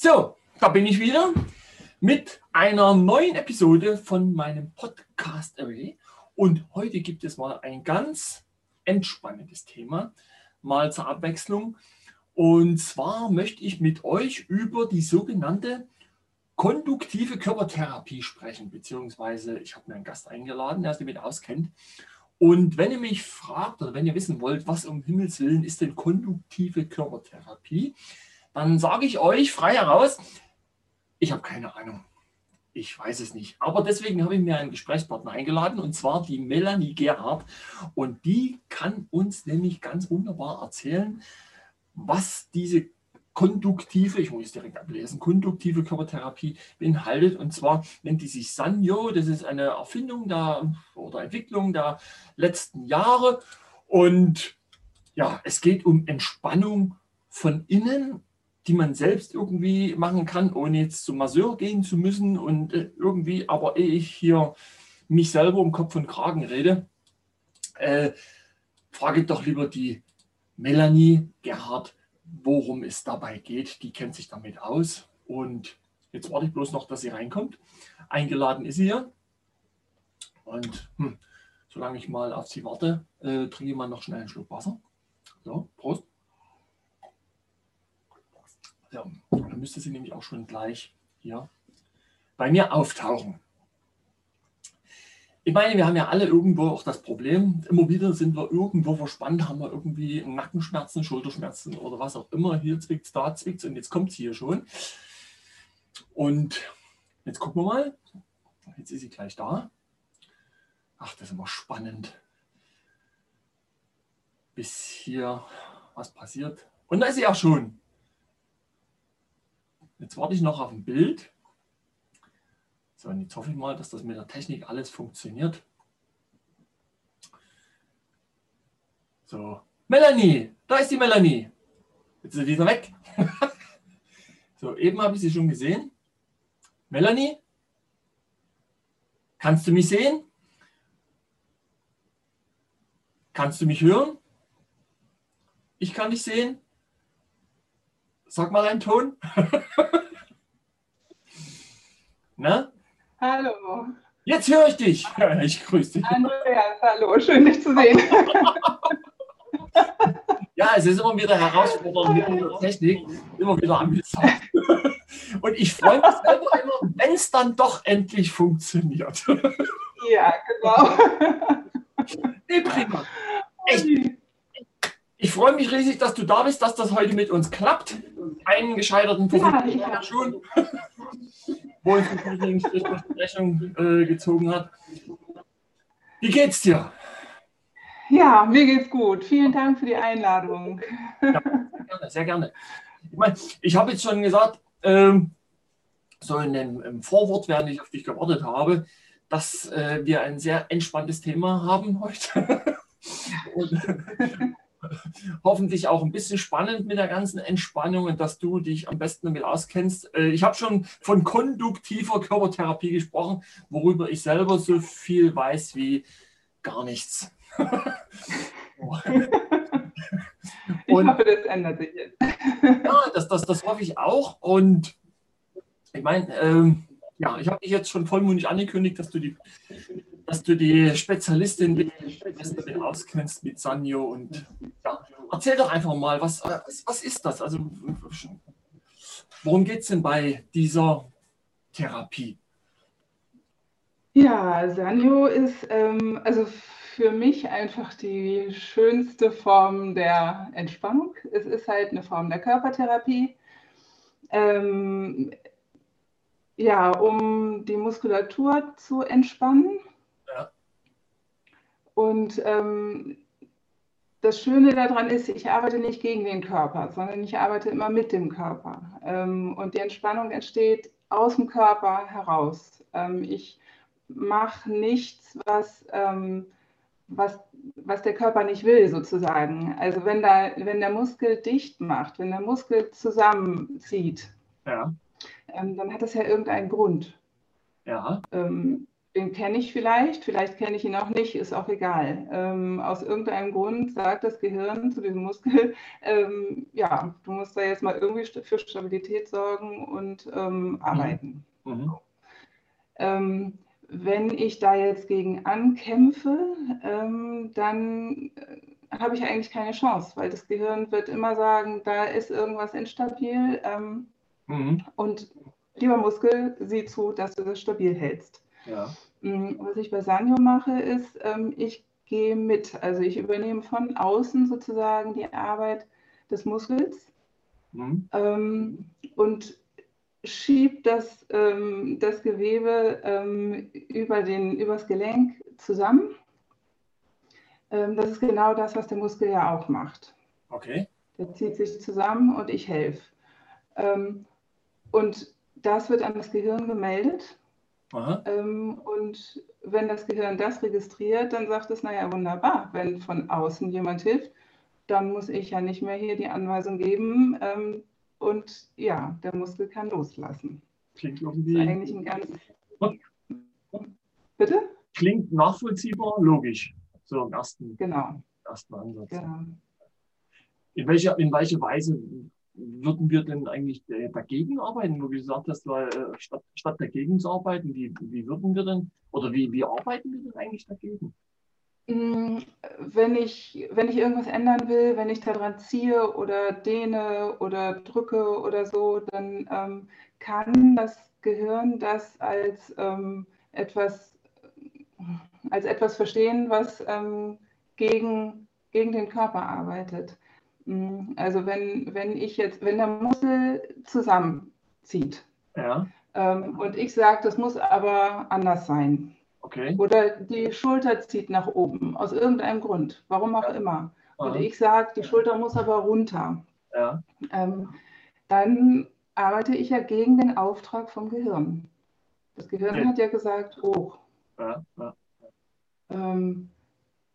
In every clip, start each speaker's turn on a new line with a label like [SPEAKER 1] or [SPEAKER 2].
[SPEAKER 1] So, da bin ich wieder mit einer neuen Episode von meinem Podcast Away. Und heute gibt es mal ein ganz entspannendes Thema, mal zur Abwechslung. Und zwar möchte ich mit euch über die sogenannte konduktive Körpertherapie sprechen, beziehungsweise ich habe mir einen Gast eingeladen, der sich damit auskennt. Und wenn ihr mich fragt oder wenn ihr wissen wollt, was um Himmels Willen ist denn konduktive Körpertherapie, dann sage ich euch frei heraus, ich habe keine Ahnung. Ich weiß es nicht. Aber deswegen habe ich mir einen Gesprächspartner eingeladen und zwar die Melanie Gerhardt. Und die kann uns nämlich ganz wunderbar erzählen, was diese konduktive, ich muss es direkt ablesen, konduktive Körpertherapie beinhaltet. Und zwar nennt die sich Sanyo. Das ist eine Erfindung der, oder Entwicklung der letzten Jahre. Und ja, es geht um Entspannung von innen die man selbst irgendwie machen kann, ohne jetzt zum Masseur gehen zu müssen und äh, irgendwie, aber ehe ich hier mich selber um Kopf und Kragen rede, äh, frage doch lieber die Melanie Gerhard, worum es dabei geht. Die kennt sich damit aus und jetzt warte ich bloß noch, dass sie reinkommt. Eingeladen ist sie hier und hm, solange ich mal auf sie warte, äh, trinke ich mal noch schnell einen Schluck Wasser. So, Prost. Ja, dann müsste sie nämlich auch schon gleich hier bei mir auftauchen. Ich meine, wir haben ja alle irgendwo auch das Problem, immer wieder sind wir irgendwo verspannt, haben wir irgendwie Nackenschmerzen, Schulterschmerzen oder was auch immer. Hier zwickt es, da zwickt und jetzt kommt es hier schon. Und jetzt gucken wir mal. Jetzt ist sie gleich da. Ach, das ist immer spannend. Bis hier was passiert. Und da ist sie auch schon. Jetzt warte ich noch auf ein Bild. So, und jetzt hoffe ich mal, dass das mit der Technik alles funktioniert. So, Melanie, da ist die Melanie. Jetzt ist sie wieder weg. so, eben habe ich sie schon gesehen. Melanie, kannst du mich sehen? Kannst du mich hören? Ich kann dich sehen. Sag mal einen Ton.
[SPEAKER 2] Na? Hallo.
[SPEAKER 1] Jetzt höre ich dich. Ich grüße dich.
[SPEAKER 2] Andreas, hallo, schön dich zu sehen.
[SPEAKER 1] ja, es ist immer wieder herausfordernd mit der Technik, immer wieder amüsant. Und ich freue mich selber immer, wenn es dann doch endlich funktioniert.
[SPEAKER 2] Ja, genau.
[SPEAKER 1] Nee, prima. Echt. Ich freue mich riesig, dass du da bist, dass das heute mit uns klappt. Einen gescheiterten Versuch ja, schon, wo uns die Besprechung äh, gezogen hat. Wie geht's dir?
[SPEAKER 2] Ja, mir geht's gut. Vielen Dank für die Einladung.
[SPEAKER 1] Ja, sehr gerne, sehr gerne. Ich, mein, ich habe jetzt schon gesagt, ähm, so in dem im Vorwort, während ich auf dich gewartet habe, dass äh, wir ein sehr entspanntes Thema haben heute. Und, hoffentlich auch ein bisschen spannend mit der ganzen Entspannung und dass du dich am besten damit auskennst. Äh, ich habe schon von konduktiver Körpertherapie gesprochen, worüber ich selber so viel weiß wie gar nichts.
[SPEAKER 2] und, ich hoffe, das ändert sich jetzt.
[SPEAKER 1] ja, das, das, das hoffe ich auch. Und ich meine, ähm, ja, ich habe dich jetzt schon vollmundig angekündigt, dass du die dass du die Spezialistin bist, dass du dich auskennst mit Sanyo und ja, erzähl doch einfach mal, was, was, was ist das? Also worum geht es denn bei dieser Therapie?
[SPEAKER 2] Ja, Sanyo ist ähm, also für mich einfach die schönste Form der Entspannung. Es ist halt eine Form der Körpertherapie. Ähm, ja, um die Muskulatur zu entspannen. Und ähm, das Schöne daran ist, ich arbeite nicht gegen den Körper, sondern ich arbeite immer mit dem Körper. Ähm, und die Entspannung entsteht aus dem Körper heraus. Ähm, ich mache nichts, was, ähm, was, was der Körper nicht will, sozusagen. Also wenn, da, wenn der Muskel dicht macht, wenn der Muskel zusammenzieht, ja. Ähm, dann hat das ja irgendeinen Grund. Ja. Ähm, den kenne ich vielleicht, vielleicht kenne ich ihn auch nicht, ist auch egal. Ähm, aus irgendeinem Grund sagt das Gehirn zu diesem Muskel, ähm, ja, du musst da jetzt mal irgendwie für Stabilität sorgen und ähm, mhm. arbeiten. Mhm. Ähm, wenn ich da jetzt gegen ankämpfe, ähm, dann äh, habe ich eigentlich keine Chance, weil das Gehirn wird immer sagen, da ist irgendwas instabil. Ähm, mhm. Und lieber Muskel, sieh zu, dass du das stabil hältst. Ja. Mm, was ich bei Sanyo mache, ist, ähm, ich gehe mit. Also ich übernehme von außen sozusagen die Arbeit des Muskels mhm. ähm, und schiebe das, ähm, das Gewebe über den, übers Gelenk zusammen. Das ist genau das, was der Muskel ja auch macht.
[SPEAKER 1] Okay.
[SPEAKER 2] Der zieht sich zusammen und ich helfe. Und das wird an das Gehirn gemeldet ähm, und wenn das Gehirn das registriert, dann sagt es, naja, wunderbar, wenn von außen jemand hilft, dann muss ich ja nicht mehr hier die Anweisung geben ähm, und ja, der Muskel kann loslassen.
[SPEAKER 1] Klingt irgendwie. Das
[SPEAKER 2] ist eigentlich ein ganz. Bitte?
[SPEAKER 1] Klingt nachvollziehbar, logisch. So im ersten,
[SPEAKER 2] genau.
[SPEAKER 1] ersten Ansatz. Genau. In welcher, in welcher Weise würden wir denn eigentlich dagegen arbeiten? Wo gesagt hast, äh, statt, statt dagegen zu arbeiten, wie, wie würden wir denn oder wie, wie arbeiten wir denn eigentlich dagegen?
[SPEAKER 2] Mm, wenn ich, wenn ich irgendwas ändern will, wenn ich daran ziehe oder dehne oder drücke oder so, dann ähm, kann das Gehirn das als, ähm, etwas, als etwas verstehen, was ähm, gegen, gegen den Körper arbeitet. Mm, also wenn, wenn ich jetzt, wenn der Muskel zusammenzieht ja. ähm, und ich sage, das muss aber anders sein.
[SPEAKER 1] Okay.
[SPEAKER 2] Oder die Schulter zieht nach oben, aus irgendeinem Grund, warum auch ja. immer. Und Aha. ich sage, die Schulter muss aber runter. Ja. Ähm, dann arbeite ich ja gegen den Auftrag vom Gehirn. Das Gehirn okay. hat ja gesagt, hoch. Ja, ja. Ähm,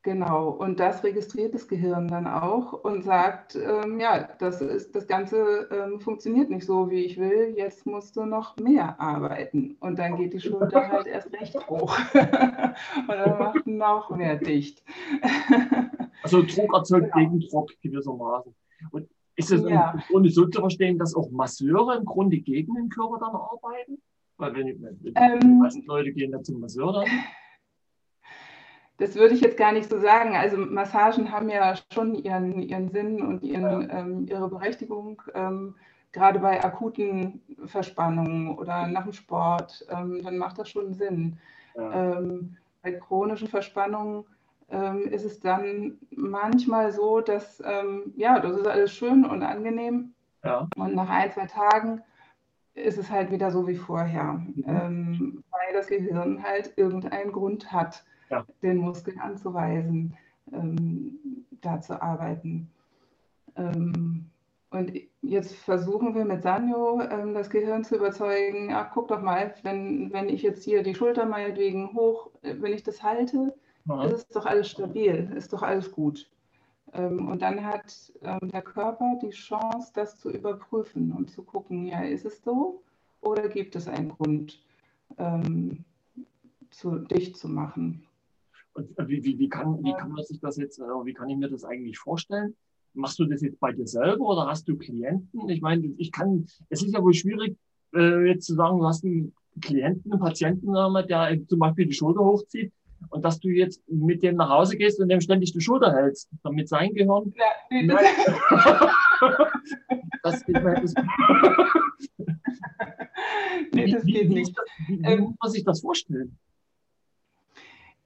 [SPEAKER 2] Genau, und das registriert das Gehirn dann auch und sagt, ähm, ja, das, ist, das Ganze ähm, funktioniert nicht so, wie ich will, jetzt musst du noch mehr arbeiten. Und dann geht die Schulter halt erst recht hoch und dann macht noch mehr dicht.
[SPEAKER 1] also Druck erzeugt genau. Gegendruck gewissermaßen. Und ist es ja. im Grunde so zu verstehen, dass auch Masseure im Grunde gegen den Körper dann arbeiten? Weil wenn, wenn ähm, die meisten Leute gehen ja zum Masseur dann.
[SPEAKER 2] Das würde ich jetzt gar nicht so sagen. Also Massagen haben ja schon ihren, ihren Sinn und ihren, ähm, ihre Berechtigung, ähm, gerade bei akuten Verspannungen oder nach dem Sport, ähm, dann macht das schon Sinn. Ja. Ähm, bei chronischen Verspannungen ähm, ist es dann manchmal so, dass, ähm, ja, das ist alles schön und angenehm. Ja. Und nach ein, zwei Tagen ist es halt wieder so wie vorher, mhm. weil das Gehirn halt irgendeinen Grund hat ja. den Muskeln anzuweisen, ähm, da zu arbeiten. Ähm, und jetzt versuchen wir mit Sanyo ähm, das Gehirn zu überzeugen, ach, guck doch mal, wenn, wenn ich jetzt hier die Schulter meinetwegen hoch, äh, wenn ich das halte, ja. ist es doch alles stabil, ist doch alles gut. Ähm, und dann hat ähm, der Körper die Chance, das zu überprüfen und zu gucken, ja, ist es so oder gibt es einen Grund, ähm, zu dicht zu machen?
[SPEAKER 1] Und wie, wie, wie, kann, wie kann man sich das jetzt, äh, wie kann ich mir das eigentlich vorstellen? Machst du das jetzt bei dir selber oder hast du Klienten? Ich meine, ich kann, es ist ja wohl schwierig, äh, jetzt zu sagen, du hast einen Klienten, einen Patienten, der zum Beispiel die Schulter hochzieht und dass du jetzt mit dem nach Hause gehst und dem ständig die Schulter hältst, damit sein Gehirn. Ja, nee, das, das geht mir. Das, nee, das geht nicht. Wie, wie, wie muss man sich das vorstellen?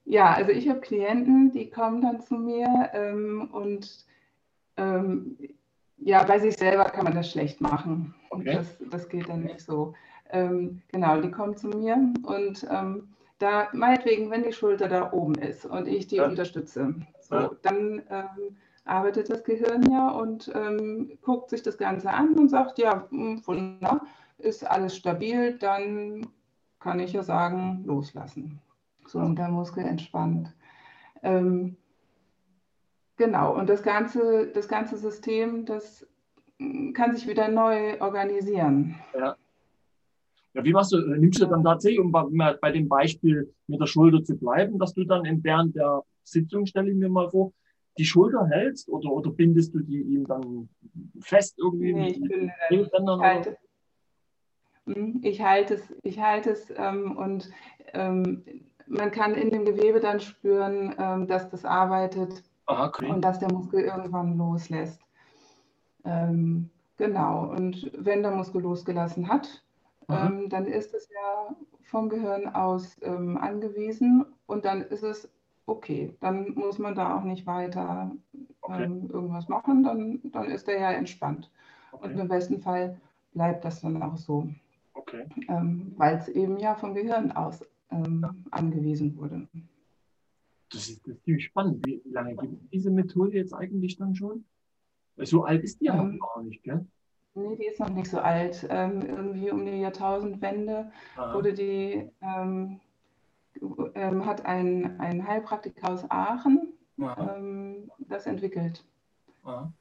[SPEAKER 2] Ja, also ich habe Klienten, die kommen dann zu mir ähm, und ähm, ja, bei sich selber kann man das schlecht machen. Okay. Das, das geht dann nicht so. Ähm, genau, die kommen zu mir und ähm, da meinetwegen, wenn die Schulter da oben ist und ich die ja. unterstütze, so, ja. dann ähm, arbeitet das Gehirn ja und ähm, guckt sich das Ganze an und sagt, ja, hm, wunderbar, ist alles stabil, dann kann ich ja sagen, loslassen so und der Muskel entspannt. Ähm, genau, und das ganze, das ganze System, das mm, kann sich wieder neu organisieren.
[SPEAKER 1] Ja. Ja, wie machst du, nimmst du dann tatsächlich, um bei, bei dem Beispiel mit der Schulter zu bleiben, dass du dann während der Sitzung, stelle ich mir mal vor, die Schulter hältst oder, oder bindest du die ihm dann fest irgendwie? Nee, ich, bin,
[SPEAKER 2] ich, halte, hm, ich halte es, ich halte es ähm, und ähm, man kann in dem Gewebe dann spüren, ähm, dass das arbeitet Aha, okay. und dass der Muskel irgendwann loslässt. Ähm, genau, und wenn der Muskel losgelassen hat, ähm, dann ist es ja vom Gehirn aus ähm, angewiesen und dann ist es okay. Dann muss man da auch nicht weiter okay. irgendwas machen, dann, dann ist er ja entspannt. Okay. Und im besten Fall bleibt das dann auch so. Okay. Ähm, Weil es eben ja vom Gehirn aus ähm, angewiesen wurde.
[SPEAKER 1] Das ist, das ist ziemlich spannend. Wie lange gibt es diese Methode jetzt eigentlich dann schon? So alt ist die ja ähm, noch gar nicht, gell?
[SPEAKER 2] Nee, die ist noch nicht so alt. Ähm, irgendwie um die Jahrtausendwende Aha. wurde die, ähm, ähm, hat ein, ein Heilpraktiker aus Aachen ähm, das entwickelt.
[SPEAKER 1] Aha.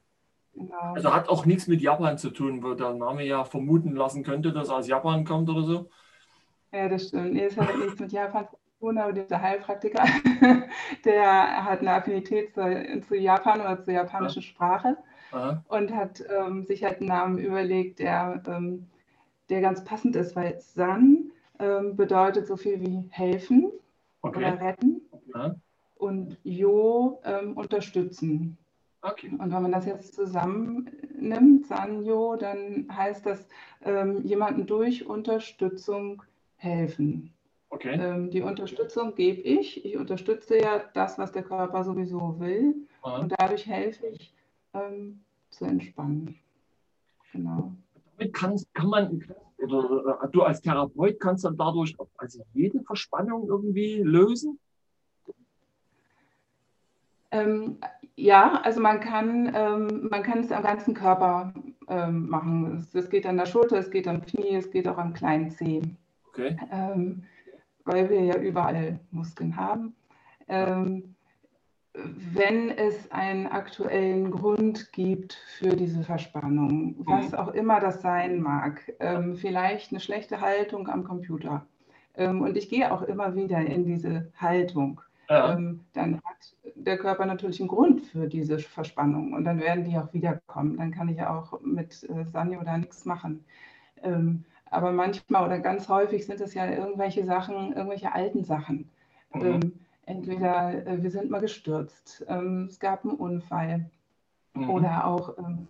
[SPEAKER 1] Genau. Also hat auch nichts mit Japan zu tun, wo der Name ja vermuten lassen könnte, dass er aus Japan kommt oder so.
[SPEAKER 2] Ja, das stimmt. Nee, es hat nichts mit Japan zu tun, aber dieser Heilpraktiker, der hat eine Affinität zu, zu Japan oder zur japanischen ja. Sprache Aha. und hat ähm, sich halt einen Namen überlegt, der, ähm, der ganz passend ist, weil San ähm, bedeutet so viel wie helfen okay. oder retten Aha. und Jo ähm, unterstützen. Okay. Und wenn man das jetzt zusammennimmt, Sanyo, dann heißt das ähm, jemanden durch Unterstützung helfen. Okay. Ähm, die Unterstützung gebe ich. Ich unterstütze ja das, was der Körper sowieso will. Aha. Und dadurch helfe ich ähm, zu entspannen.
[SPEAKER 1] Genau. Damit kann, kann man, oder du als Therapeut kannst dann dadurch also jede Verspannung irgendwie lösen?
[SPEAKER 2] Ähm, ja, also man kann, ähm, man kann es am ganzen Körper ähm, machen. Es, es, geht an der Schulter, es geht am Knie, es geht auch am kleinen Zeh. Okay. Ähm, weil wir ja überall Muskeln haben. Ähm, wenn es einen aktuellen Grund gibt für diese Verspannung, was mhm. auch immer das sein mag, ähm, vielleicht eine schlechte Haltung am Computer. Ähm, und ich gehe auch immer wieder in diese Haltung ja. ähm, dann hat der Körper natürlich einen Grund für diese Verspannung und dann werden die auch wiederkommen. Dann kann ich ja auch mit äh, Sani oder nichts machen. Aber manchmal oder ganz häufig sind es ja irgendwelche Sachen, irgendwelche alten Sachen. Mhm. Ähm, entweder äh, wir sind mal gestürzt, ähm, es gab einen Unfall mhm. oder auch ähm,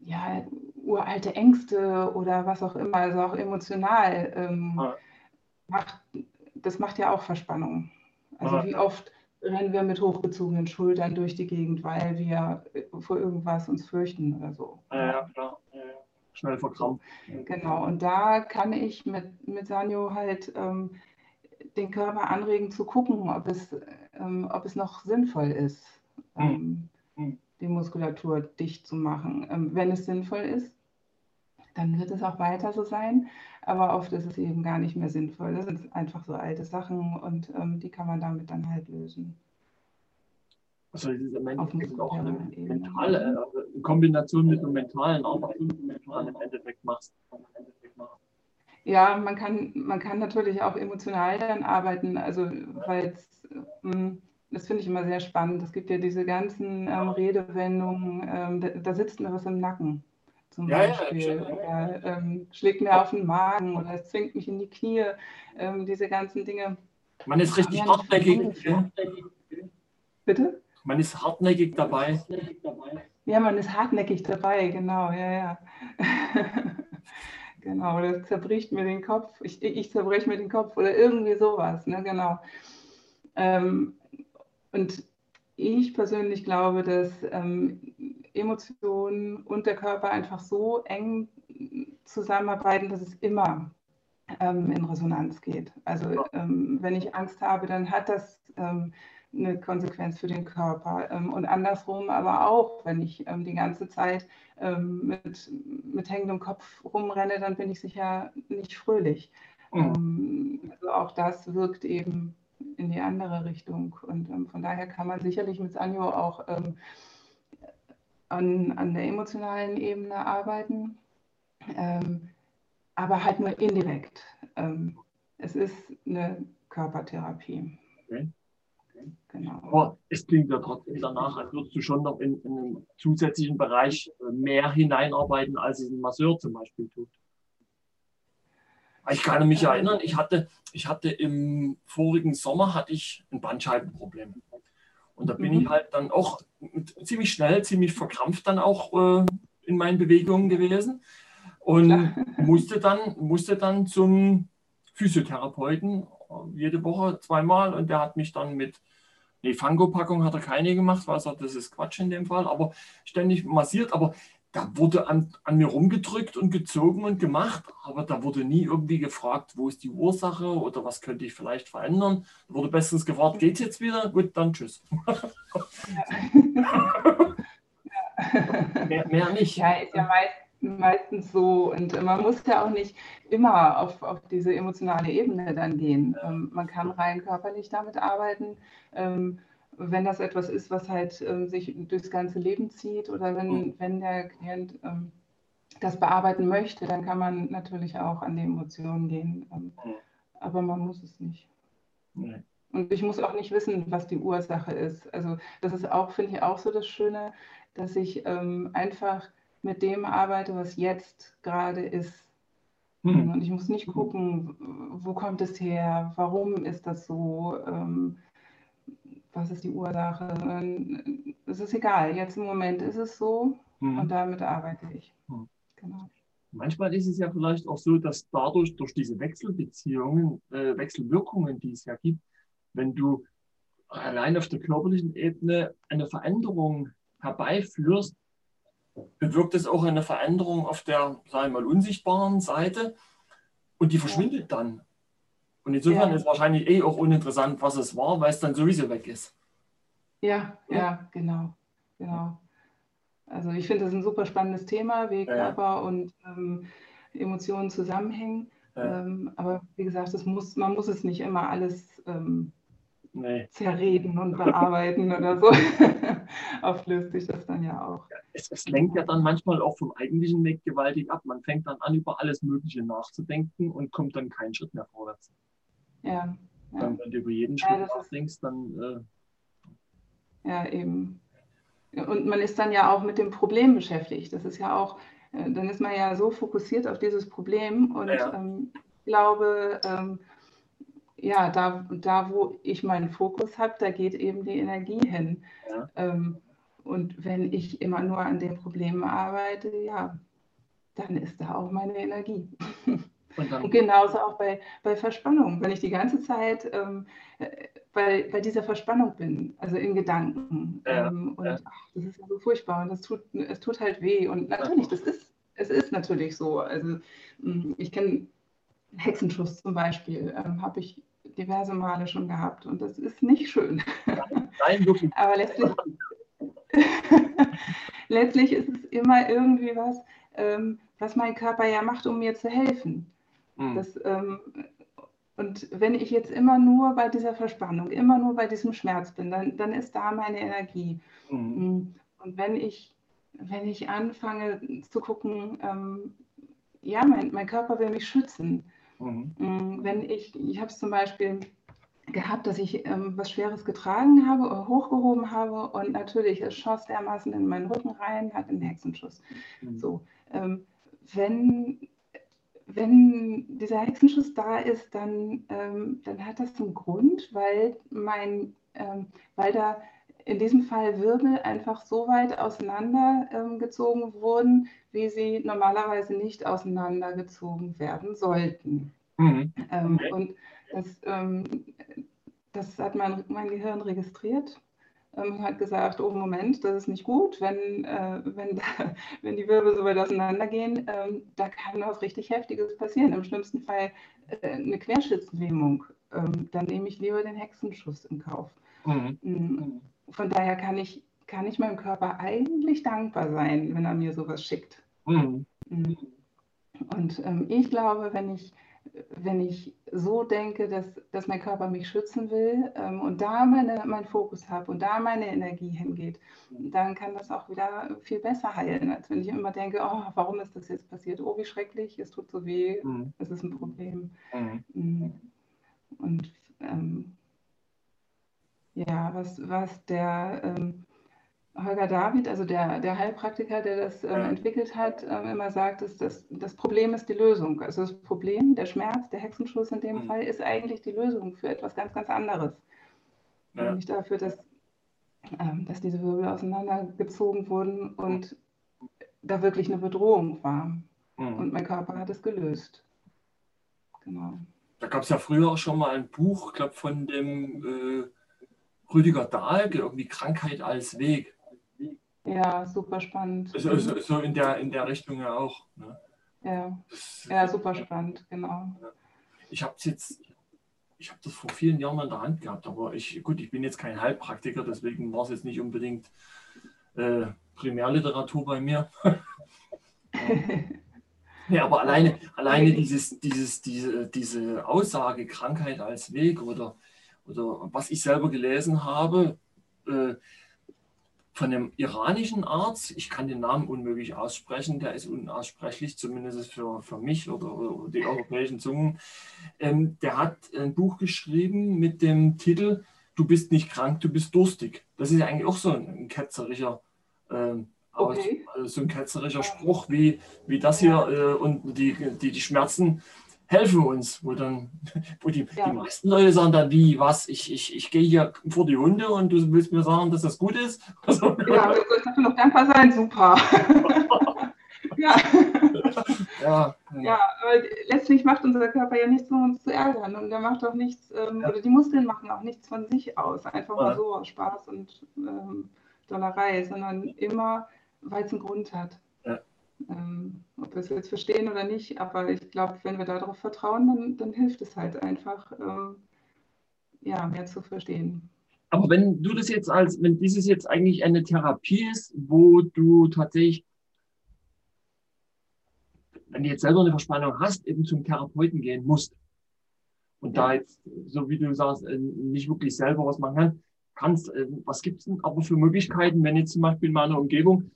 [SPEAKER 2] ja, uralte Ängste oder was auch immer, also auch emotional. Ähm, macht, das macht ja auch Verspannung. Also ah. wie oft rennen wir mit hochgezogenen Schultern durch die Gegend, weil wir vor irgendwas uns fürchten oder so.
[SPEAKER 1] Ja, ja klar. Schnell verkrampft.
[SPEAKER 2] Genau, und da kann ich mit, mit Sanyo halt ähm, den Körper anregen zu gucken, ob es, ähm, ob es noch sinnvoll ist, hm. ähm, mhm. die Muskulatur dicht zu machen. Ähm, wenn es sinnvoll ist, dann wird es auch weiter so sein. Aber oft ist es eben gar nicht mehr sinnvoll. Das sind einfach so alte Sachen und ähm, die kann man damit dann halt lösen.
[SPEAKER 1] Also das ist im Endeffekt auch eine mentale, also in Kombination mit einem mentalen Arbeit, mentalen im Endeffekt machst.
[SPEAKER 2] Ja, man kann, man kann natürlich auch emotional dann arbeiten, also weil hm, das finde ich immer sehr spannend. Es gibt ja diese ganzen ähm, Redewendungen, ähm, da, da, sitzt mir was im Nacken zum ja, Beispiel. Ja, oder ähm, schlägt mir auf den Magen oder es zwingt mich in die Knie. Ähm, diese ganzen Dinge.
[SPEAKER 1] Man ist richtig hartnäckig.
[SPEAKER 2] Bitte?
[SPEAKER 1] Man ist hartnäckig dabei.
[SPEAKER 2] Ja, man ist hartnäckig dabei, genau, ja, ja. genau, das zerbricht mir den Kopf. Ich, ich zerbreche mir den Kopf oder irgendwie sowas, ne, genau. Ähm, und ich persönlich glaube, dass ähm, Emotionen und der Körper einfach so eng zusammenarbeiten, dass es immer ähm, in Resonanz geht. Also ähm, wenn ich Angst habe, dann hat das ähm, eine Konsequenz für den Körper. Ähm, und andersrum aber auch, wenn ich ähm, die ganze Zeit ähm, mit, mit hängendem Kopf rumrenne, dann bin ich sicher nicht fröhlich. Mhm. also auch das wirkt eben in die andere Richtung. Und von daher kann man sicherlich mit Sanyo auch an, an der emotionalen Ebene arbeiten. Aber halt nur indirekt. Es ist eine Körpertherapie. Okay.
[SPEAKER 1] Genau. Aber es klingt ja trotzdem danach, als würdest du schon noch in, in einen zusätzlichen Bereich äh, mehr hineinarbeiten, als es ein Masseur zum Beispiel tut. Ich kann mich erinnern, ich hatte, ich hatte im vorigen Sommer hatte ich ein Bandscheibenproblem. Und da bin mhm. ich halt dann auch ziemlich schnell, ziemlich verkrampft dann auch äh, in meinen Bewegungen gewesen und musste dann, musste dann zum Physiotherapeuten jede Woche zweimal und der hat mich dann mit, nee, Fango-Packung hat er keine gemacht, weil er sagt, das ist Quatsch in dem Fall, aber ständig massiert, aber da wurde an, an mir rumgedrückt und gezogen und gemacht, aber da wurde nie irgendwie gefragt, wo ist die Ursache oder was könnte ich vielleicht verändern. Da wurde bestens gefragt, geht es jetzt wieder? Gut, dann tschüss.
[SPEAKER 2] Ja. mehr, mehr, nicht. Ja, ist ja meist, meistens so und man muss ja auch nicht immer auf, auf diese emotionale Ebene dann gehen. Ähm, man kann rein körperlich damit arbeiten. Ähm, wenn das etwas ist, was halt ähm, sich durchs ganze Leben zieht oder wenn, mhm. wenn der Klient ähm, das bearbeiten möchte, dann kann man natürlich auch an die Emotionen gehen. Ähm, mhm. aber man muss es nicht. Nee. Und ich muss auch nicht wissen, was die Ursache ist. Also das ist auch, finde ich, auch so das Schöne, dass ich ähm, einfach mit dem arbeite, was jetzt gerade ist. Mhm. Und ich muss nicht gucken, wo kommt es her, warum ist das so. Ähm, was ist die Ursache? Es ist egal, jetzt im Moment ist es so mhm. und damit arbeite ich. Mhm.
[SPEAKER 1] Genau. Manchmal ist es ja vielleicht auch so, dass dadurch, durch diese Wechselbeziehungen, äh, Wechselwirkungen, die es ja gibt, wenn du allein auf der körperlichen Ebene eine Veränderung herbeiführst, bewirkt es auch eine Veränderung auf der, sagen wir mal, unsichtbaren Seite und die verschwindet dann. Und insofern ja. ist wahrscheinlich eh auch uninteressant, was es war, weil es dann sowieso weg ist.
[SPEAKER 2] Ja, ja, genau. genau. Also ich finde das ein super spannendes Thema, wie Körper ja. und ähm, Emotionen zusammenhängen. Ja. Ähm, aber wie gesagt, das muss, man muss es nicht immer alles ähm, nee. zerreden und bearbeiten oder so. Oft löst sich das dann ja auch.
[SPEAKER 1] Es, es, lenkt ja dann manchmal auch vom eigentlichen Weg gewaltig ab. Man fängt dann an, über alles Mögliche nachzudenken und kommt dann keinen Schritt mehr vorwärts.
[SPEAKER 2] Ja.
[SPEAKER 1] Dann, wenn du über jeden Schritt ja, nachdenkst, dann.
[SPEAKER 2] Äh, ja, eben. Und man ist dann ja auch mit dem Problem beschäftigt. Das ist ja auch, äh, dann ist man ja so fokussiert auf dieses Problem und ja. ähm, ich glaube, ähm, ja, da, da wo ich meinen Fokus habe, da geht eben die Energie hin. Ja. Ähm, und wenn ich immer nur an den Problemen arbeite, ja, dann ist da auch meine Energie. Und, und genauso auch bei, bei Verspannung. Wenn ich die ganze Zeit ähm, äh, bei, bei dieser Verspannung bin, also in Gedanken. Ja, ähm, und ja. Ach, das ist ja so furchtbar und das tut, es tut halt weh. Und natürlich, das ist, es ist natürlich so. Also hm, ich kenne Hexenschuss zum Beispiel, ähm, habe ich diverse Male schon gehabt und das ist nicht schön. Nein, wirklich. Aber letztlich, letztlich ist es immer irgendwie was, ähm, was mein Körper ja macht, um mir zu helfen. Mhm. Das, ähm, und wenn ich jetzt immer nur bei dieser Verspannung, immer nur bei diesem Schmerz bin, dann, dann ist da meine Energie. Mhm. Mm. Und wenn ich, wenn ich anfange zu gucken, ähm, ja, mein, mein Körper will mich schützen. Mhm. Mm, wenn ich, ich habe es zum Beispiel gehabt, dass ich ähm, was Schweres getragen habe oder hochgehoben habe und natürlich, es schoss dermaßen in meinen Rücken rein, hat einen Hexenschuss. Mhm. So, ähm, wenn wenn dieser Hexenschuss da ist, dann, ähm, dann hat das einen Grund, weil, mein, ähm, weil da in diesem Fall Wirbel einfach so weit auseinandergezogen ähm, wurden, wie sie normalerweise nicht auseinandergezogen werden sollten. Mhm. Ähm, okay. Und das, ähm, das hat mein, mein Gehirn registriert ähm, hat gesagt, oh Moment, das ist nicht gut, wenn, äh, wenn, da, wenn die Wirbel so weit auseinandergehen, ähm, da kann was richtig Heftiges passieren. Im schlimmsten Fall äh, eine Querschnittslähmung. Ähm, dann nehme ich lieber den Hexenschuss in Kauf. Mhm. Mm, mhm. Von daher kann ich, kann ich meinem Körper eigentlich dankbar sein, wenn er mir sowas schickt. Mhm. Mm. Und ähm, ich glaube, wenn ich wenn ich so denke, dass, dass mein Körper mich schützen will ähm, und da meine, meinen Fokus habe und da meine Energie hingeht, dann kann das auch wieder viel besser heilen, als wenn ich immer denke, oh, warum ist das jetzt passiert? Oh, wie schrecklich, es tut so weh, mhm. es ist ein Problem. Mhm. mhm. Und ähm, ja, was, was der ähm, Holger David, also der, der Heilpraktiker, der das ähm, entwickelt hat, ähm, immer sagt, dass das, Problem ist die Lösung. Also das Problem, der Schmerz, der Hexenschuss in dem mhm. Fall, ist eigentlich die Lösung für etwas ganz, ganz anderes. Ja. Nämlich dafür, dass, ähm, dass diese Wirbel auseinandergezogen wurden und da wirklich eine Bedrohung war. Mhm. Und mein Körper hat es gelöst.
[SPEAKER 1] Genau. Da gab es ja früher auch schon mal ein Buch, ich glaube, von dem äh, Rüdiger Dahlke, irgendwie Krankheit als Weg.
[SPEAKER 2] Ja, super spannend.
[SPEAKER 1] So, so, so, in, der, in der Richtung ja auch. Ne?
[SPEAKER 2] Ja. Das, ja, super spannend, genau.
[SPEAKER 1] Ich habe jetzt, ich habe das vor vielen Jahren mal in der Hand gehabt, aber ich, gut, ich bin jetzt kein Heilpraktiker, deswegen war es jetzt nicht unbedingt äh, Primärliteratur bei mir. ja, aber alleine, alleine dieses, dieses, diese, diese Aussage, Krankheit als Weg oder, oder was ich selber gelesen habe, äh, von einem iranischen Arzt, ich kann den Namen unmöglich aussprechen, der ist unaussprechlich, zumindest für, für mich oder, oder die europäischen Zungen. Ähm, der hat ein Buch geschrieben mit dem Titel Du bist nicht krank, du bist durstig. Das ist eigentlich auch so ein, ein ketzerischer, ähm, okay. also so ein ketzerischer Spruch wie, wie das hier äh, und die, die, die Schmerzen helfen uns, wo dann, wo die, ja. die meisten Leute sagen dann, wie, was, ich, ich, ich gehe hier vor die Hunde und du willst mir sagen, dass das gut ist?
[SPEAKER 2] Also, ja, ich dafür noch dankbar sein, super. ja. ja. Ja, aber letztlich macht unser Körper ja nichts, um uns zu ärgern. Und der macht auch nichts, ähm, ja. oder die Muskeln machen auch nichts von sich aus, einfach mal so aus Spaß und ähm, Dollerei, sondern immer, weil es einen Grund hat. Ähm, ob wir es jetzt verstehen oder nicht, aber ich glaube, wenn wir darauf vertrauen, dann, dann hilft es halt einfach, ähm, ja, mehr zu verstehen.
[SPEAKER 1] Aber wenn du das jetzt als, wenn dieses jetzt eigentlich eine Therapie ist, wo du tatsächlich, wenn du jetzt selber eine Verspannung hast, eben zum Therapeuten gehen musst und ja. da jetzt, so wie du sagst, äh, nicht wirklich selber was machen kann, kannst, äh, was gibt es denn aber für Möglichkeiten, wenn jetzt zum Beispiel in meiner Umgebung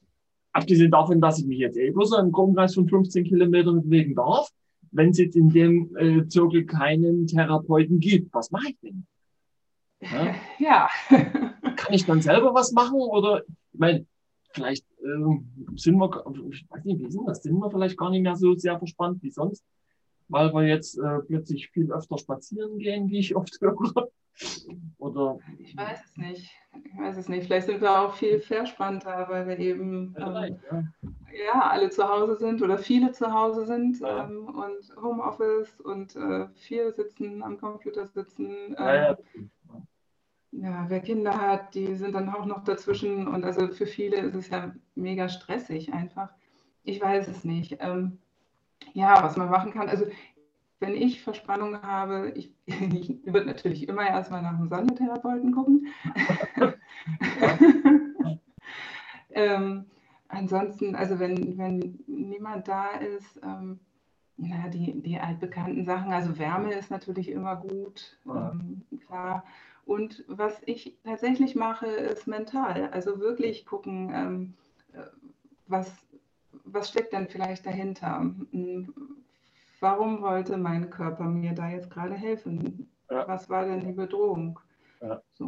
[SPEAKER 1] Abgesehen davon, dass ich mich jetzt eh bloß im Umkreis von 15 Kilometern bewegen darf, wenn es jetzt in dem äh, Zirkel keinen Therapeuten gibt, was mache ich denn?
[SPEAKER 2] Ja. ja.
[SPEAKER 1] Kann ich dann selber was machen oder, ich meine, vielleicht äh, sind wir, ich weiß nicht, wie sind das, sind wir vielleicht gar nicht mehr so sehr verspannt wie sonst, weil wir jetzt äh, plötzlich viel öfter spazieren gehen, wie ich oft höre. Oder?
[SPEAKER 2] Ich weiß es nicht. Ich weiß es nicht. Vielleicht sind wir auch viel verspannter, weil wir eben ähm, ja. ja. alle zu Hause sind oder viele zu Hause sind ja. ähm, und Homeoffice und äh, viel sitzen, am Computer sitzen. Äh, ja, wer Kinder hat, die sind dann auch noch dazwischen und also für viele ist es ja mega stressig einfach. Ich weiß es nicht. Ähm, ja, was man machen kann. Also wenn ich Verspannung habe, ich, ich würde natürlich immer erstmal nach einem Sonnentherapeuten gucken. ähm, ansonsten, also wenn, wenn niemand da ist, ähm, na, die, die altbekannten Sachen, also Wärme ist natürlich immer gut, ähm, klar. Und was ich tatsächlich mache, ist mental. Also wirklich gucken, ähm, äh, was, was steckt denn vielleicht dahinter? Warum wollte mein Körper mir da jetzt gerade helfen? Ja. Was war denn die Bedrohung? Ja. So.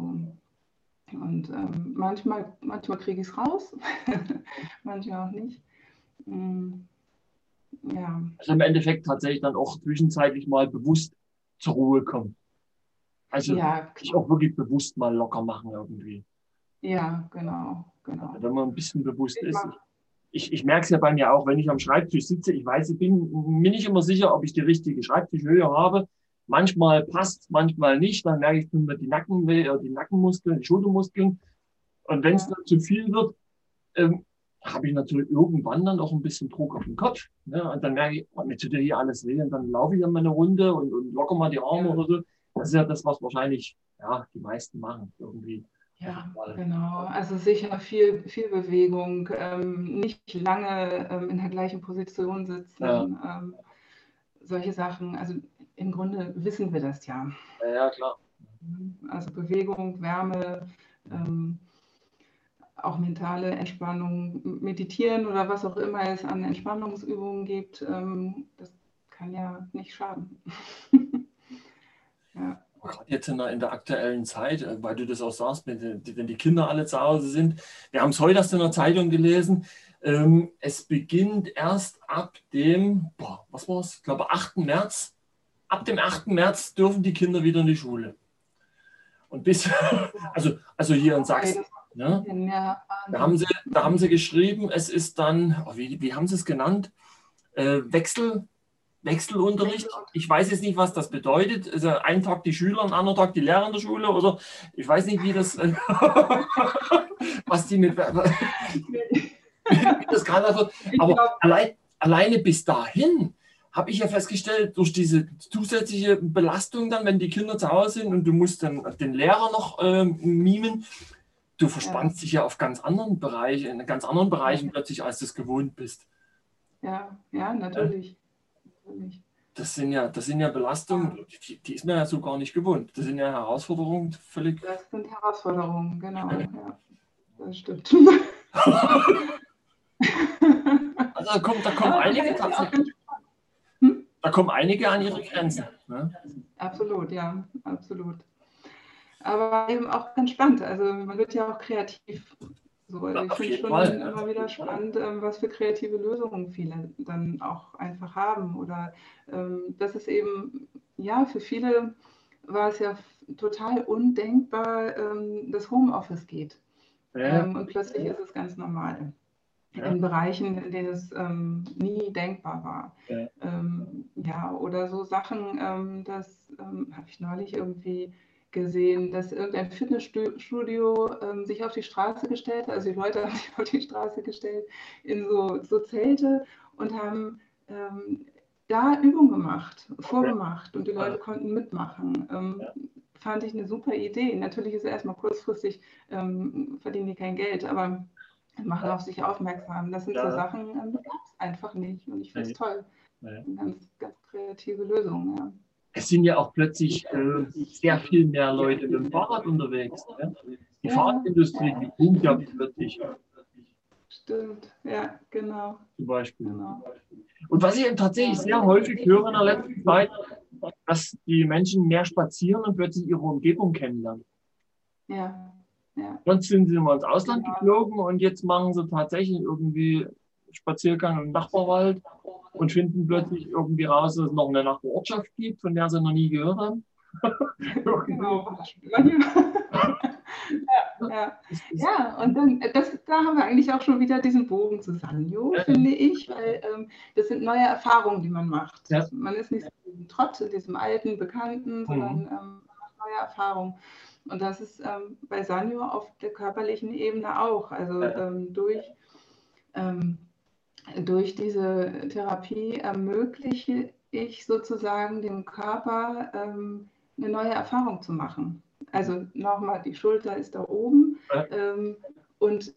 [SPEAKER 2] Und ähm, manchmal, manchmal kriege ich es raus, manchmal auch nicht.
[SPEAKER 1] Mhm. Ja. Also im Endeffekt tatsächlich dann auch zwischenzeitlich mal bewusst zur Ruhe kommen. Also ja, sich auch wirklich bewusst mal locker machen irgendwie.
[SPEAKER 2] Ja, genau, genau.
[SPEAKER 1] Wenn man ein bisschen bewusst ich ist. Mach, ich, ich merke es ja bei mir auch, wenn ich am Schreibtisch sitze, ich weiß, ich bin mir nicht immer sicher, ob ich die richtige Schreibtischhöhe habe. Manchmal passt, manchmal nicht. Dann merke ich mir die, Nacken, äh, die Nackenmuskeln, die Schultermuskeln. Und wenn es dann zu viel wird, ähm, habe ich natürlich irgendwann dann auch ein bisschen Druck auf den Kopf. Ne? Und dann merke ich, oh, mir tut ja hier alles weh. Und dann laufe ich dann mal eine Runde und, und locker mal die Arme ja. oder so. Das ist ja das, was wahrscheinlich ja, die meisten machen irgendwie.
[SPEAKER 2] Ja, genau. Also sicher viel, viel Bewegung, ähm, nicht lange ähm, in der gleichen Position sitzen, ja. ähm, solche Sachen, also im Grunde wissen wir das ja.
[SPEAKER 1] Ja, ja klar.
[SPEAKER 2] Also Bewegung, Wärme, ähm, auch mentale Entspannung, meditieren oder was auch immer es an Entspannungsübungen gibt, ähm, das kann ja nicht schaden.
[SPEAKER 1] ja. Gerade jetzt in der, in der, aktuellen Zeit, äh, weil du das auch sagst, wenn die Kinder alle zu Hause sind. Wir haben es heute erst in der Zeitung gelesen. Ähm, es beginnt erst ab dem, boah, was war es? Ich glaube, 8. März. Ab dem 8. März dürfen die Kinder wieder in die Schule. Und bis, also, also hier in Sachsen. Ne? Da, haben sie, da haben sie geschrieben, es ist dann, oh, wie, wie haben sie es genannt? Äh, Wechsel, Wechselunterricht. Ich weiß jetzt nicht, was das bedeutet. Also einen Tag die Schüler, einen anderen Tag die Lehrer in der Schule oder ich weiß nicht, wie das, äh, was die mit, wie das gerade wird. Aber allein, alleine bis dahin habe ich ja festgestellt, durch diese zusätzliche Belastung dann, wenn die Kinder zu Hause sind und du musst dann den Lehrer noch äh, mimen, du verspannst ja. dich ja auf ganz anderen Bereichen, in ganz anderen Bereichen plötzlich, als du es gewohnt bist.
[SPEAKER 2] Ja, ja, natürlich.
[SPEAKER 1] Ja. Das sind ja, das sind ja Belastungen, die, die, ist man ja so gar nicht gewohnt. Das sind ja Herausforderungen, völlig.
[SPEAKER 2] Das sind Herausforderungen, genau. Ja, das stimmt.
[SPEAKER 1] also da kommt, da kommen einige tatsächlich. Hm? Da kommen einige an ihre Grenzen. Ne?
[SPEAKER 2] Absolut, ja, absolut aber eben auch ganz spannend. Also man wird ja auch kreativ. So, also ich finde schon Fall. immer wieder spannend, ähm, was für kreative Lösungen viele dann auch einfach haben. Oder ähm, dass es eben, ja, für viele war es ja total undenkbar, ähm, dass Homeoffice geht. Ja. Ähm, und plötzlich ist es ganz normal. Ja. In Bereichen, in denen es ähm, nie denkbar war. Ja. Ähm, ja, oder so Sachen, das habe ich neulich irgendwie gesehen, dass irgendein Fitnessstudio ähm, sich auf die Straße gestellt hat, also die Leute haben sich auf die Straße gestellt in so, so Zelte und haben ähm, da Übungen gemacht, vorgemacht und die Leute konnten mitmachen. Ähm, ja. Fand ich eine super Idee. Natürlich ist es erstmal kurzfristig, ähm, verdienen die kein Geld, aber machen auf sich aufmerksam. Das sind ja. so Sachen, ähm, die gab es einfach nicht und ich finde es toll. Ja. Ganz, ganz kreative Lösung, ja
[SPEAKER 1] es sind ja auch plötzlich äh, sehr viel mehr Leute mit dem Fahrrad unterwegs. Ne? Die ja. Fahrradindustrie, die boomt ja plötzlich.
[SPEAKER 2] Stimmt, ja, genau.
[SPEAKER 1] Zum Beispiel. Genau. Und was ich tatsächlich sehr häufig höre in der letzten Zeit, dass die Menschen mehr spazieren und plötzlich ihre Umgebung kennenlernen.
[SPEAKER 2] Ja. ja.
[SPEAKER 1] Sonst sind sie immer ins Ausland genau. geflogen und jetzt machen sie tatsächlich irgendwie Spaziergang im Nachbarwald und finden plötzlich irgendwie raus, dass es noch eine Nachbarortschaft gibt, von der sie noch nie gehört haben.
[SPEAKER 2] genau. ja, ja. ja, und dann, das, da haben wir eigentlich auch schon wieder diesen Bogen zu Sanyo, ja. finde ich, weil ähm, das sind neue Erfahrungen, die man macht. Ja. Man ist nicht so in Trott, in diesem alten, bekannten, sondern mhm. ähm, macht neue Erfahrungen. Und das ist ähm, bei Sanyo auf der körperlichen Ebene auch. Also ähm, durch ähm, durch diese Therapie ermögliche ich sozusagen dem Körper ähm, eine neue Erfahrung zu machen. Also nochmal, die Schulter ist da oben ähm, und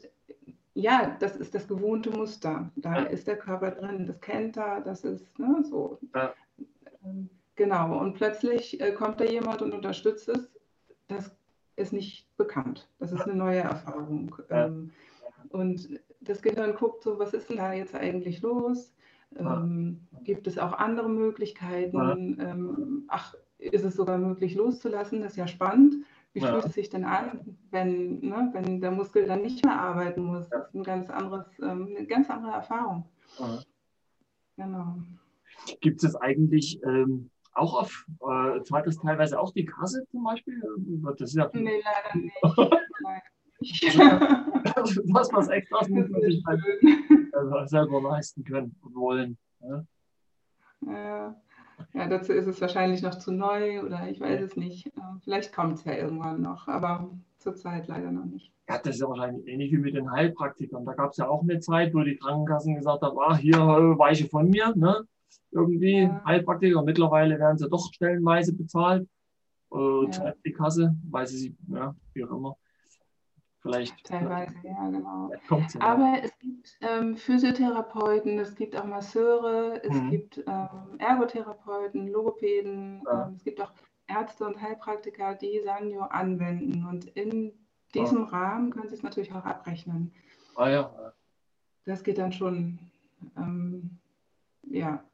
[SPEAKER 2] ja, das ist das gewohnte Muster. Da ja. ist der Körper drin, das kennt er, das ist ne, so. Ja. Ähm, genau, und plötzlich äh, kommt da jemand und unterstützt es. Das ist nicht bekannt. Das ist eine neue Erfahrung. Ja. Ähm, und das Gehirn guckt so, was ist denn da jetzt eigentlich los? Ähm, gibt es auch andere Möglichkeiten? Ähm, ach, ist es sogar möglich loszulassen? Das ist ja spannend. Wie ja. fühlt es sich denn an, wenn, ne, wenn der Muskel dann nicht mehr arbeiten muss? Das ist ein ganz anderes, ähm, eine ganz andere Erfahrung. Ja.
[SPEAKER 1] Genau. Gibt es eigentlich ähm, auch auf, äh, das teilweise auch die Kasse zum Beispiel?
[SPEAKER 2] Das ist ja nee, leider nicht. Nein.
[SPEAKER 1] Das was extra muss man sich halt äh, selber leisten können und wollen. Ja?
[SPEAKER 2] Ja. ja, dazu ist es wahrscheinlich noch zu neu oder ich weiß es nicht. Äh, vielleicht kommt es ja irgendwann noch, aber zurzeit leider noch nicht.
[SPEAKER 1] Ja, das ist ja wahrscheinlich ähnlich wie mit den Heilpraktikern. Da gab es ja auch eine Zeit, wo die Krankenkassen gesagt haben, ah, hier äh, weiche von mir, ne? Irgendwie ja. Heilpraktiker. Mittlerweile werden sie doch stellenweise bezahlt. Äh, ja. Die Kasse, weil sie, ja, wie auch immer. Vielleicht.
[SPEAKER 2] Teilweise, ja, genau.
[SPEAKER 1] Ja.
[SPEAKER 2] Aber es gibt ähm, Physiotherapeuten, es gibt auch Masseure, es
[SPEAKER 1] Mhm.
[SPEAKER 2] gibt ähm, Ergotherapeuten, Logopäden,
[SPEAKER 1] Ja.
[SPEAKER 2] ähm, es gibt auch Ärzte und Heilpraktiker, die Sanyo anwenden. Und in diesem Rahmen können sie es natürlich auch abrechnen.
[SPEAKER 1] Ah ja.
[SPEAKER 2] Das geht dann schon, ähm, ja.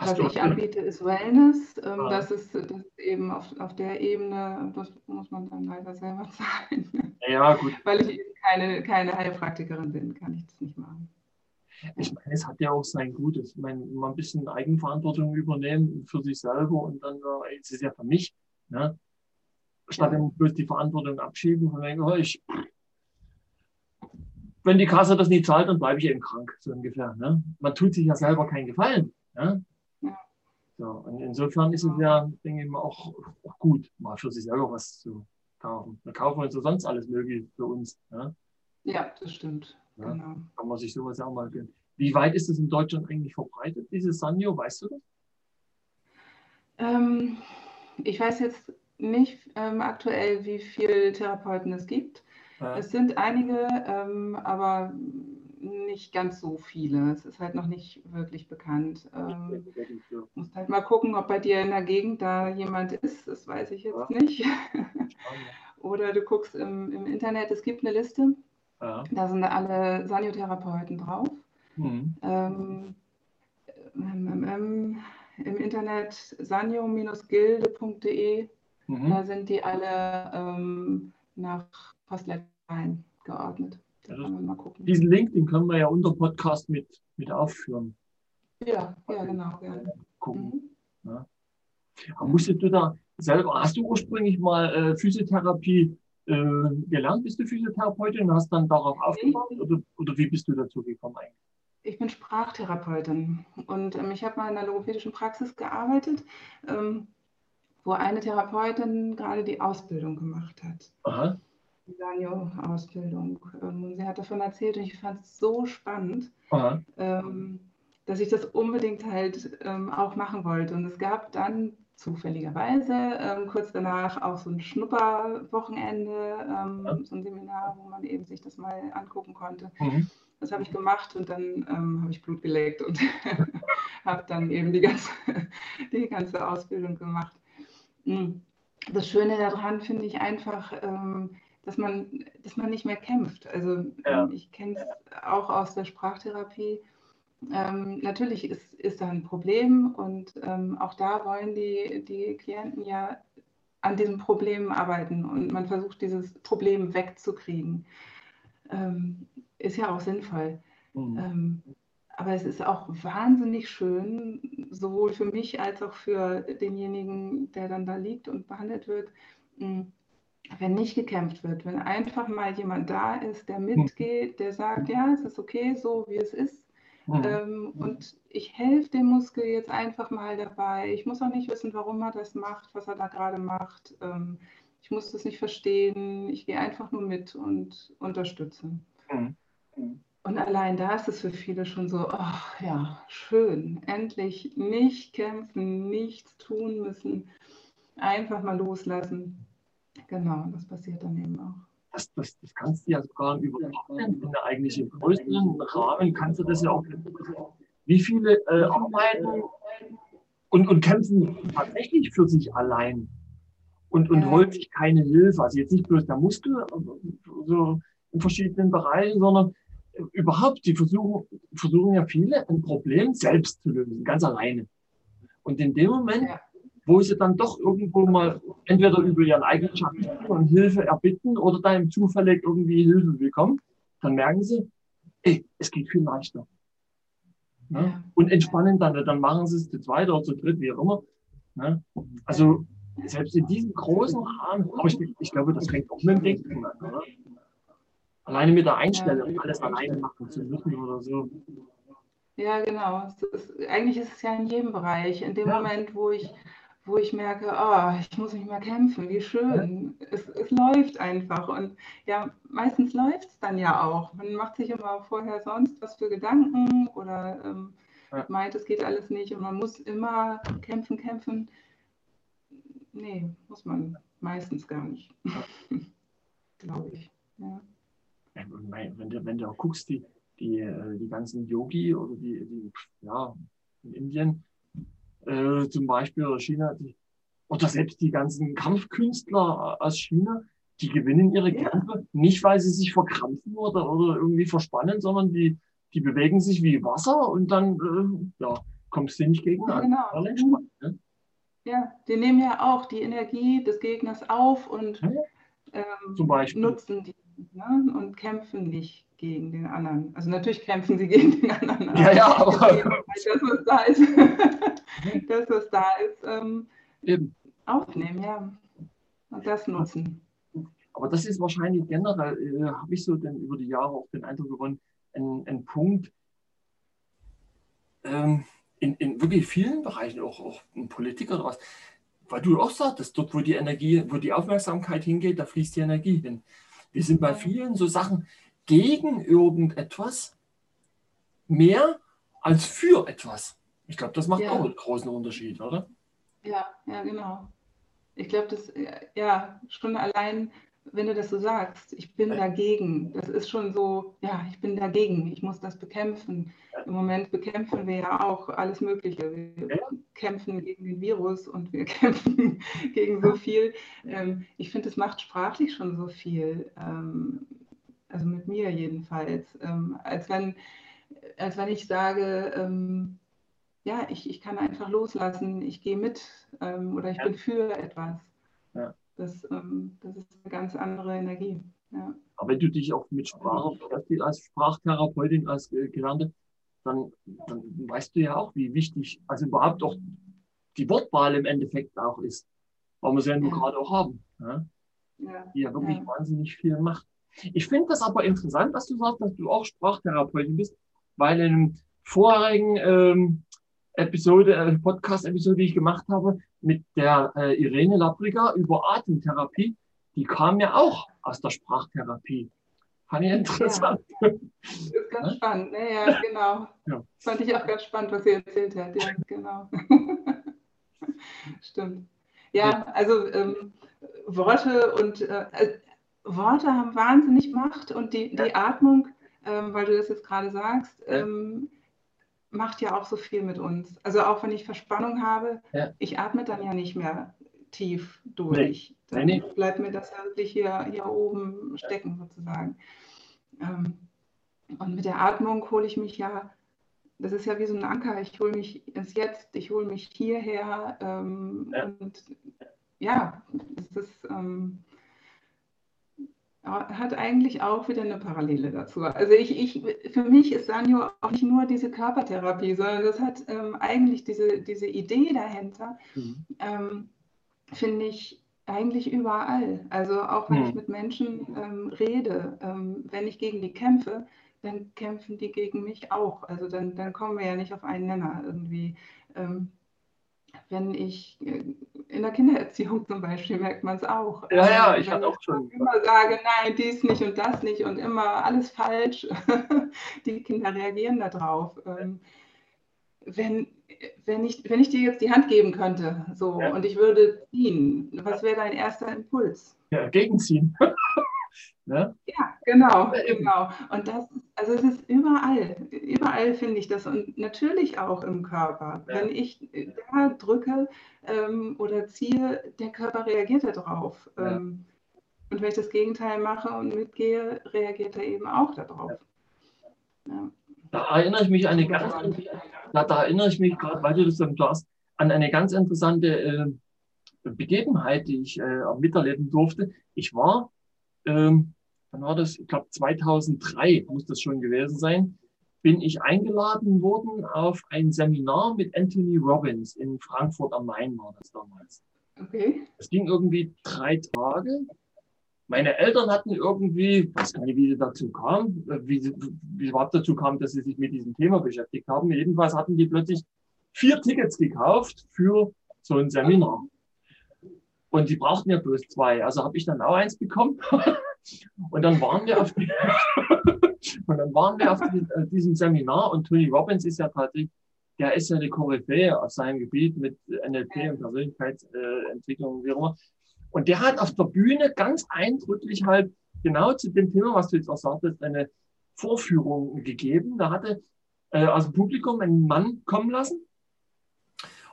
[SPEAKER 2] Was ich anbiete, ist Wellness. Ähm,
[SPEAKER 1] Ah.
[SPEAKER 2] das, ist, das ist eben auf, auf der Ebene, das muss man dann leider selber zahlen.
[SPEAKER 1] Ja, gut.
[SPEAKER 2] Weil ich eben keine, keine Heilpraktikerin bin, kann ich das nicht machen.
[SPEAKER 1] Ich meine, es hat ja auch sein Gutes. Ich meine, mal ein bisschen Eigenverantwortung übernehmen für sich selber und dann, äh, es ist ja für mich, ne? statt
[SPEAKER 2] Ja.
[SPEAKER 1] bloß die Verantwortung abschieben und denken, oh, ich, wenn die Kasse das nicht zahlt, dann bleibe ich eben krank, so ungefähr. Ne? Man tut sich ja selber keinen Gefallen. Ne?
[SPEAKER 2] Ja.
[SPEAKER 1] So, und insofern ist es ja, denke ich mal, auch, auch gut, mal für sich selber was zu kaufen. Wir kaufen uns ja sonst alles Mögliche für uns. Ne?
[SPEAKER 2] Ja, das stimmt.
[SPEAKER 1] Ja.
[SPEAKER 2] Genau.
[SPEAKER 1] Kann man sich sowas auch mal gönnen. Wie weit ist es in Deutschland eigentlich verbreitet, dieses Sanyo? Weißt du das?
[SPEAKER 2] Ähm, ich weiß jetzt nicht ähm, aktuell, wie viele Therapeuten es gibt.
[SPEAKER 1] Äh,
[SPEAKER 2] Es sind einige, ähm, aber nicht ganz so viele. Es ist halt noch nicht wirklich bekannt. Ähm, musst halt mal gucken, ob bei dir in der Gegend da jemand ist. Das weiß ich jetzt nicht. Oder du guckst im, im Internet, es gibt eine Liste,
[SPEAKER 1] Ja.
[SPEAKER 2] da sind alle Saniotherapeuten drauf.
[SPEAKER 1] Mhm.
[SPEAKER 2] Ähm, ähm, Im Internet sanio-gilde.de,
[SPEAKER 1] Mhm.
[SPEAKER 2] da sind die alle ähm, nach Postleitzahl geordnet.
[SPEAKER 1] Ja. Diesen Link, den können wir ja unter Podcast mit, mit aufführen.
[SPEAKER 2] Ja, ja, genau. Ja.
[SPEAKER 1] Gucken.
[SPEAKER 2] Mhm.
[SPEAKER 1] Aber musstet du da selber, hast du ursprünglich mal äh, Physiotherapie äh, gelernt? Bist du Physiotherapeutin und hast dann darauf aufgebaut? Oder, oder wie bist du dazu gekommen eigentlich?
[SPEAKER 2] Ich bin Sprachtherapeutin und ähm, ich habe mal in einer logopädischen Praxis gearbeitet, ähm, wo eine Therapeutin gerade die Ausbildung gemacht hat.
[SPEAKER 1] Aha.
[SPEAKER 2] Die Sanyo-Ausbildung. Ähm, und sie hat davon erzählt und ich fand es so spannend. Ähm, dass ich das unbedingt halt ähm, auch machen wollte. Und es gab dann zufälligerweise ähm, kurz danach auch so ein Schnupperwochenende, ähm,
[SPEAKER 1] Ja.
[SPEAKER 2] so ein Seminar, wo man eben sich das mal angucken konnte.
[SPEAKER 1] Mhm.
[SPEAKER 2] Das habe ich gemacht und dann ähm, habe ich Blut geleckt und habe dann eben die ganze, die ganze Ausbildung gemacht. Mm. Das Schöne daran finde ich einfach, ähm, dass, man, dass man nicht mehr kämpft. Also
[SPEAKER 1] Ja.
[SPEAKER 2] ich kenne es auch aus der Sprachtherapie. Ähm, natürlich ist, ist da ein Problem und ähm, auch da wollen die, die Klienten ja an diesem Problem arbeiten und man versucht, dieses Problem wegzukriegen. Ähm, ist ja auch sinnvoll.
[SPEAKER 1] Mhm.
[SPEAKER 2] Ähm, aber es ist auch wahnsinnig schön, sowohl für mich als auch für denjenigen, der dann da liegt und behandelt wird, mh, wenn nicht gekämpft wird, wenn einfach mal jemand da ist, der mitgeht, der sagt, ja, es ist okay, so wie es ist.
[SPEAKER 1] Mhm.
[SPEAKER 2] Ähm, und ich helfe dem Muskel jetzt einfach mal dabei. Ich muss auch nicht wissen, warum er das macht, was er da gerade macht. Ähm, ich muss das nicht verstehen. Ich gehe einfach nur mit und unterstütze.
[SPEAKER 1] Mhm.
[SPEAKER 2] Und allein da ist es für viele schon so, ach ja, schön, endlich nicht kämpfen, nichts tun müssen, einfach mal loslassen. Genau, das passiert dann eben auch.
[SPEAKER 1] Das, das, das kannst du ja sogar übertragen in eine eigentliche größeren Rahmen, kannst du das ja auch. Wie viele äh, arbeiten und, und kämpfen tatsächlich für sich allein und, und
[SPEAKER 2] Ja.
[SPEAKER 1] holen sich keine Hilfe. Also jetzt nicht bloß der Muskel, aber so in verschiedenen Bereichen, sondern überhaupt, die versuchen, versuchen ja viele ein Problem selbst zu lösen, ganz alleine. Und in dem Moment,
[SPEAKER 2] Ja.
[SPEAKER 1] Wo sie dann doch irgendwo mal entweder über ihren eigenen Schatten und Hilfe erbitten oder da im zufällig irgendwie Hilfe bekommen, dann merken sie, ey, es geht viel leichter. Ne?
[SPEAKER 2] Ja.
[SPEAKER 1] Und entspannen dann, dann machen sie es zu zweit oder zu dritt, wie auch immer. Ne? Also selbst in diesem großen Rahmen, aber ich, ich glaube, das fängt auch mit dem Denken an. Oder? Alleine mit der Einstellung, alles alleine machen zu müssen oder so.
[SPEAKER 2] Ja, genau. Ist, eigentlich ist es ja in jedem Bereich. In dem
[SPEAKER 1] Ja.
[SPEAKER 2] Moment, wo ich, wo ich merke, oh, ich muss nicht mehr kämpfen, wie schön. Es, es läuft einfach. Und ja, meistens läuft es dann ja auch. Man macht sich immer vorher sonst was für Gedanken oder ähm,
[SPEAKER 1] Ja.
[SPEAKER 2] meint, es geht alles nicht und man muss immer kämpfen, kämpfen. Nee, muss man meistens gar nicht. glaube ich. Ja.
[SPEAKER 1] Wenn, du, wenn du auch guckst, die, die, äh, die ganzen Yogi oder die, die ja, in Indien äh, zum Beispiel oder China, die, oder selbst die ganzen Kampfkünstler aus China, die gewinnen ihre. Kämpfe nicht, weil sie sich verkrampfen oder, oder irgendwie verspannen, sondern die, die bewegen sich wie Wasser und dann äh, ja, kommst du nicht gegen
[SPEAKER 2] ja, genau. Ne? Ja, die nehmen ja auch die Energie des Gegners auf und ja. ähm, nutzen die ne? und kämpfen nicht gegen den anderen. Also natürlich kämpfen sie gegen den anderen.
[SPEAKER 1] Ja, ja, aber
[SPEAKER 2] das, was da ist, das, was da ist, ähm, Eben. aufnehmen, ja. Und das nutzen.
[SPEAKER 1] Aber das ist wahrscheinlich generell, äh, habe ich so denn über die Jahre auch den Eindruck gewonnen, ein, ein Punkt ähm, in, in wirklich vielen Bereichen, auch, auch in Politik oder was, weil du auch sagtest, dort, wo die Energie, wo die Aufmerksamkeit hingeht, da fließt die Energie hin. Wir sind bei vielen so Sachen gegen irgendetwas mehr als für etwas. Ich glaube, das macht ja. auch einen großen Unterschied, oder?
[SPEAKER 2] Ja, ja, genau. Ich glaube, das, ja, schon allein wenn du das so sagst, ich bin dagegen, das ist schon so, ja, ich bin dagegen, ich muss das bekämpfen. Im Moment bekämpfen wir ja auch alles Mögliche. Wir ja. kämpfen gegen den Virus und wir kämpfen gegen so viel. Ähm, ich finde, es macht sprachlich schon so viel, ähm, also mit mir jedenfalls, ähm, als, wenn, als wenn ich sage, ähm, ja, ich, ich kann einfach loslassen, ich gehe mit ähm, oder ich ja. bin für etwas. Ja. Das, ähm, das ist eine ganz andere Energie. Ja.
[SPEAKER 1] Aber wenn du dich auch mit Sprache als Sprachtherapeutin, als Gelernte, dann, dann weißt du ja auch, wie wichtig, also überhaupt auch die Wortwahl im Endeffekt auch ist. Weil wir sie ja nur gerade auch haben. Ja, die ja wirklich ja. wahnsinnig viel macht. Ich finde das aber interessant, dass du sagst, dass du auch Sprachtherapeutin bist, weil in einem vorherigen ähm, Episode, äh, Podcast-Episode, die ich gemacht habe, mit der äh, Irene Labriga über Atemtherapie, die kam ja auch aus der Sprachtherapie. Fand ich interessant.
[SPEAKER 2] Ja. Das ist ganz ja? spannend, ne? ja, genau. Ja. Fand ich auch ganz spannend, was sie erzählt hat, ja, genau. Stimmt. Ja, also ähm, Worte und äh, Worte haben wahnsinnig Macht und die, die Atmung, ähm, weil du das jetzt gerade sagst, ähm, macht ja auch so viel mit uns. Also auch wenn ich Verspannung habe, ja. ich atme dann ja nicht mehr tief durch. Nee. Dann nee, bleibt mir das ja wirklich hier, hier oben stecken sozusagen. Ähm, und mit der Atmung hole ich mich ja, das ist ja wie so ein Anker, ich hole mich ins Jetzt, ich hole mich hierher. Ähm, ja. Und ja, es ist, ähm, hat eigentlich auch wieder eine Parallele dazu. Also ich, ich, für mich ist Sanyo auch nicht nur diese Körpertherapie, sondern das hat ähm, eigentlich diese, diese Idee dahinter, mhm. ähm, finde ich eigentlich überall. Also auch wenn mhm. ich mit Menschen ähm, rede, ähm, wenn ich gegen die kämpfe, dann kämpfen die gegen mich auch. Also dann, dann kommen wir ja nicht auf einen Nenner irgendwie. Ähm, wenn ich äh, in der Kindererziehung zum Beispiel merkt man es auch.
[SPEAKER 1] Ja, ja, ich hatte auch schon.
[SPEAKER 2] immer sage, nein, dies nicht und das nicht und immer alles falsch. die Kinder reagieren darauf. Ähm, wenn, wenn, ich, wenn ich dir jetzt die Hand geben könnte, so ja. und ich würde ziehen, was wäre dein erster Impuls?
[SPEAKER 1] Ja, gegenziehen.
[SPEAKER 2] Ne? Ja, genau, genau. Und das, also es ist überall, überall finde ich das und natürlich auch im Körper. Ja. Wenn ich da drücke ähm, oder ziehe, der Körper reagiert darauf. Ja. Ähm, und wenn ich das Gegenteil mache und mitgehe, reagiert er eben auch darauf.
[SPEAKER 1] Ja. Da erinnere ich mich an eine ganz, da, da erinnere ich mich gerade, weil du das dann hast, an eine ganz interessante äh, Begebenheit, die ich äh, miterleben durfte. Ich war ähm, wann war das? Ich glaube 2003 muss das schon gewesen sein, bin ich eingeladen worden auf ein Seminar mit Anthony Robbins in Frankfurt am Main war das damals. Okay. Es ging irgendwie drei Tage. Meine Eltern hatten irgendwie, weiß gar nicht, wie sie dazu kam, wie sie, wie sie überhaupt dazu kam, dass sie sich mit diesem Thema beschäftigt haben. Jedenfalls hatten die plötzlich vier Tickets gekauft für so ein Seminar. Und die brauchten ja bloß zwei. Also habe ich dann auch eins bekommen. Und dann waren wir auf, die, und dann waren wir auf die, äh, diesem Seminar und Tony Robbins ist ja tatsächlich, der ist ja eine Koryphäe auf seinem Gebiet mit NLP und Persönlichkeitsentwicklung und wie auch immer. Und der hat auf der Bühne ganz eindrücklich halt genau zu dem Thema, was du jetzt auch sagtest, eine Vorführung gegeben. Da hatte äh, aus dem Publikum einen Mann kommen lassen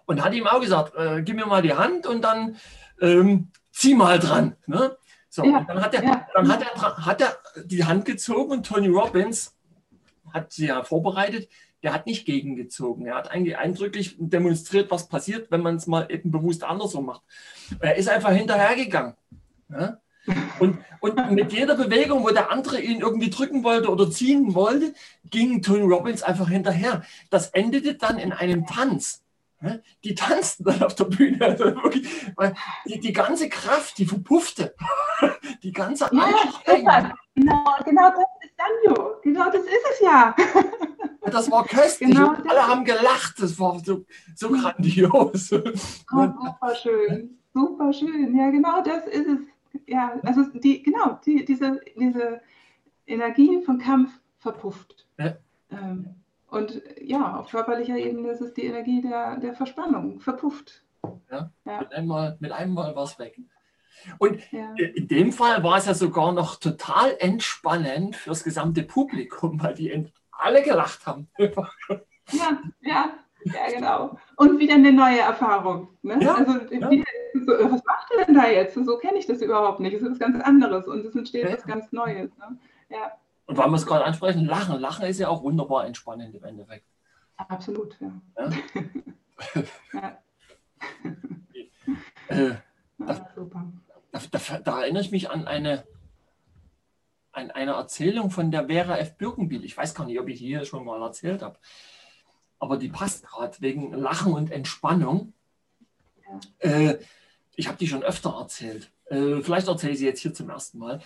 [SPEAKER 1] und hat ihm auch gesagt, äh, gib mir mal die Hand und dann ähm, zieh mal dran. Ne? So, ja, dann, hat er, ja. dann hat, er, hat er die Hand gezogen und Tony Robbins hat sie ja vorbereitet, der hat nicht gegengezogen. Er hat eigentlich eindrücklich demonstriert, was passiert, wenn man es mal eben bewusst andersrum macht. Er ist einfach hinterhergegangen. Ja? Und, und mit jeder Bewegung, wo der andere ihn irgendwie drücken wollte oder ziehen wollte, ging Tony Robbins einfach hinterher. Das endete dann in einem Tanz. Die tanzten dann auf der Bühne. Also wirklich, die, die ganze Kraft, die verpuffte. Die ganze
[SPEAKER 2] ja, genau, genau das ist Sanjo. Genau das ist es ja.
[SPEAKER 1] Das war köstlich. Genau alle haben gelacht. Das war so, so grandios. Oh,
[SPEAKER 2] super schön. Super schön. Ja, genau das ist es. Ja, also die, genau, die, diese, diese Energie von Kampf verpufft. Ja. Ähm, und ja, auf körperlicher Ebene ist es die Energie der, der Verspannung, verpufft.
[SPEAKER 1] Ja, ja. Mit, einmal, mit einem Mal war es weg. Und ja. in dem Fall war es ja sogar noch total entspannend fürs gesamte Publikum, weil die alle gelacht haben.
[SPEAKER 2] Ja, ja, ja, genau. Und wieder eine neue Erfahrung. Ne? Ja, also, ja. Wieder, so, was macht er denn da jetzt? So kenne ich das überhaupt nicht. Es ist was ganz anderes und es entsteht was ganz Neues. Ne?
[SPEAKER 1] Ja. Und weil wir es gerade ansprechen, Lachen. Lachen ist ja auch wunderbar entspannend im Endeffekt.
[SPEAKER 2] Absolut, ja. ja?
[SPEAKER 1] ja. äh, da, da, da, da, erinnere ich mich an eine, an eine Erzählung von der Vera F. Birkenbiel. Ich weiß gar nicht, ob ich die hier schon mal erzählt habe. Aber die passt gerade wegen Lachen und Entspannung. Ja. Äh, ich habe die schon öfter erzählt. Äh, vielleicht erzähle ich sie jetzt hier zum ersten Mal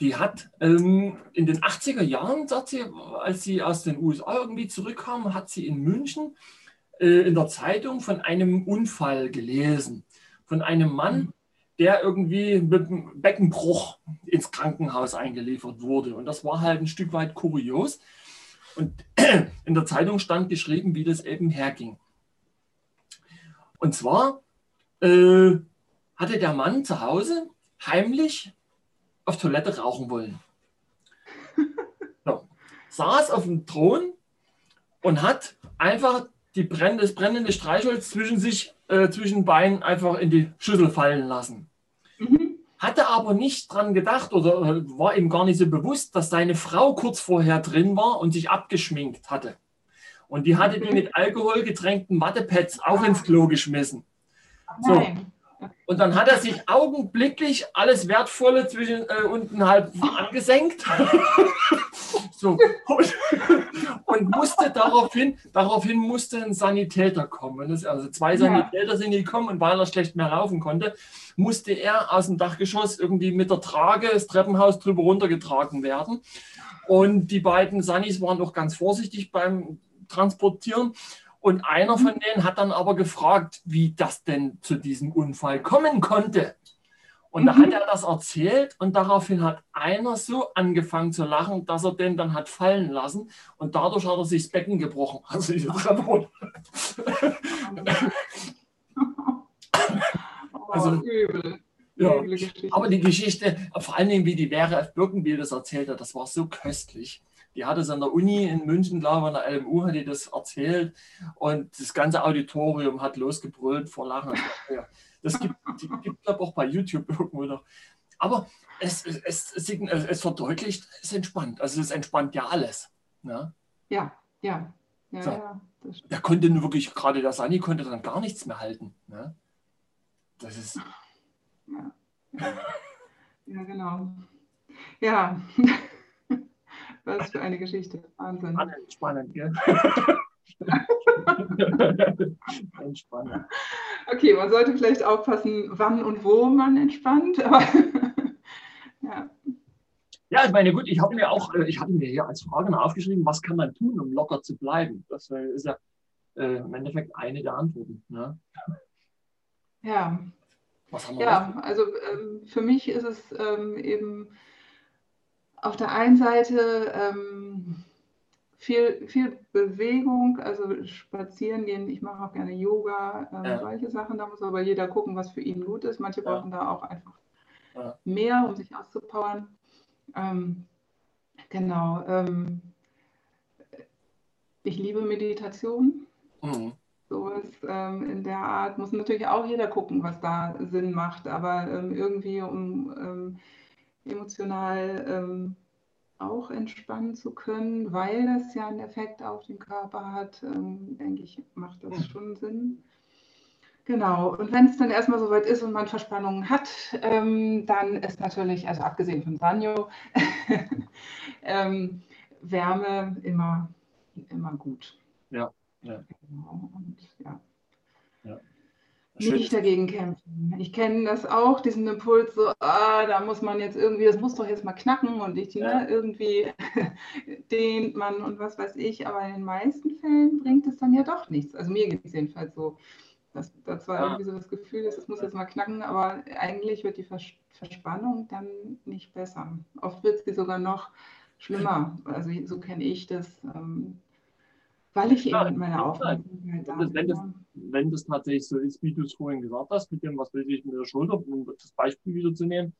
[SPEAKER 1] die hat ähm, in den 80er Jahren, sagt sie, als sie aus den USA irgendwie zurückkam, hat sie in München äh, in der Zeitung von einem Unfall gelesen. Von einem Mann, der irgendwie mit einem Beckenbruch ins Krankenhaus eingeliefert wurde. Und das war halt ein Stück weit kurios. Und in der Zeitung stand geschrieben, wie das eben herging. Und zwar äh, hatte der Mann zu Hause heimlich auf Toilette rauchen wollen. So. Saß auf dem Thron und hat einfach die brennende, das brennende Streichholz zwischen sich, äh, zwischen Beinen einfach in die Schüssel fallen lassen. Mhm. Hatte aber nicht dran gedacht oder war ihm gar nicht so bewusst, dass seine Frau kurz vorher drin war und sich abgeschminkt hatte. Und die hatte die mit Alkohol getränkten Wattepads auch ins Klo geschmissen. So. Und dann hat er sich augenblicklich alles Wertvolle zwischen äh, unten halb angesenkt. so. Und, und, musste daraufhin, daraufhin musste ein Sanitäter kommen. Das, also zwei Sanitäter ja. sind gekommen und weil er schlecht mehr laufen konnte, musste er aus dem Dachgeschoss irgendwie mit der Trage das Treppenhaus drüber runtergetragen werden. Und die beiden Sanis waren auch ganz vorsichtig beim Transportieren. Und einer von denen hat dann aber gefragt, wie das denn zu diesem Unfall kommen konnte. Und mhm. da hat er das erzählt und daraufhin hat einer so angefangen zu lachen, dass er den dann hat fallen lassen und dadurch hat er sich das Becken gebrochen. Also diese Treppe also, übel. Ja, aber die Geschichte, vor allen Dingen, wie die Vera F. Birkenbiel das erzählt hat, das war so köstlich die hat es an der Uni in München, glaube ich, an der LMU hat die das erzählt und das ganze Auditorium hat losgebrüllt vor Lachen. Das gibt es, glaube ich, auch bei YouTube irgendwo noch. Aber es, es, es, es, verdeutlicht, es entspannt. Also es entspannt ja alles.
[SPEAKER 2] Ne? Ja, ja. ja, so.
[SPEAKER 1] ja der konnte nur wirklich, gerade der Sani konnte dann gar nichts mehr halten. Ne? Das ist.
[SPEAKER 2] Ja, ja genau. Ja. Was für eine Geschichte. Wahnsinn. Spannend, spannend, gell? Entspannend. Okay, man sollte vielleicht aufpassen, wann und wo man entspannt. Aber
[SPEAKER 1] ja. Ja, ich meine, gut, ich habe mir auch, äh, ich hatte mir hier als Frage noch aufgeschrieben, was kann man tun, um locker zu bleiben? Das äh, ist ja äh, im Endeffekt eine der Antworten. Ne?
[SPEAKER 2] Ja. Was haben wir ja, noch? also ähm, für mich ist es ähm, eben auf der einen Seite ähm, viel, viel Bewegung, also spazieren gehen. Ich mache auch gerne Yoga, ähm, ja. solche Sachen. Da muss aber jeder gucken, was für ihn gut ist. Manche ja. brauchen da auch einfach ja. mehr, um sich auszupowern. Ähm, genau. Ähm, ich liebe Meditation. Mhm. So ist ähm, in der Art, muss natürlich auch jeder gucken, was da Sinn macht, aber ähm, irgendwie um ähm, emotional ähm, auch entspannen zu können, weil das ja einen Effekt auf den Körper hat, ähm, denke ich, macht das mhm. schon Sinn. Genau, und wenn es dann erstmal soweit ist und man Verspannungen hat, ähm, dann ist natürlich, also abgesehen von Sanyo, ähm, Wärme immer, immer gut.
[SPEAKER 1] Ja, ja. Genau,
[SPEAKER 2] und ja. ja. Nicht dagegen kämpfen. Ich kenne das auch, diesen Impuls, so, ah, da muss man jetzt irgendwie, das muss doch jetzt mal knacken und ich, ne, ja. ne, irgendwie dehnt man und was weiß ich, aber in den meisten Fällen bringt es dann ja doch nichts. Also mir geht es jedenfalls so. Das, das war ja. irgendwie so das Gefühl, dass es muss jetzt mal knacken, aber eigentlich wird die Vers Verspannung dann nicht besser. Oft wird sie sogar noch schlimmer. Also so kenne ich das, ähm, weil ich ja, eben mit meiner Aufmerksamkeit
[SPEAKER 1] da das, wenn das tatsächlich so ist, wie du es vorhin gesagt hast, mit dem, was will ich mit der Schulter, um das Beispiel wieder zu nehmen,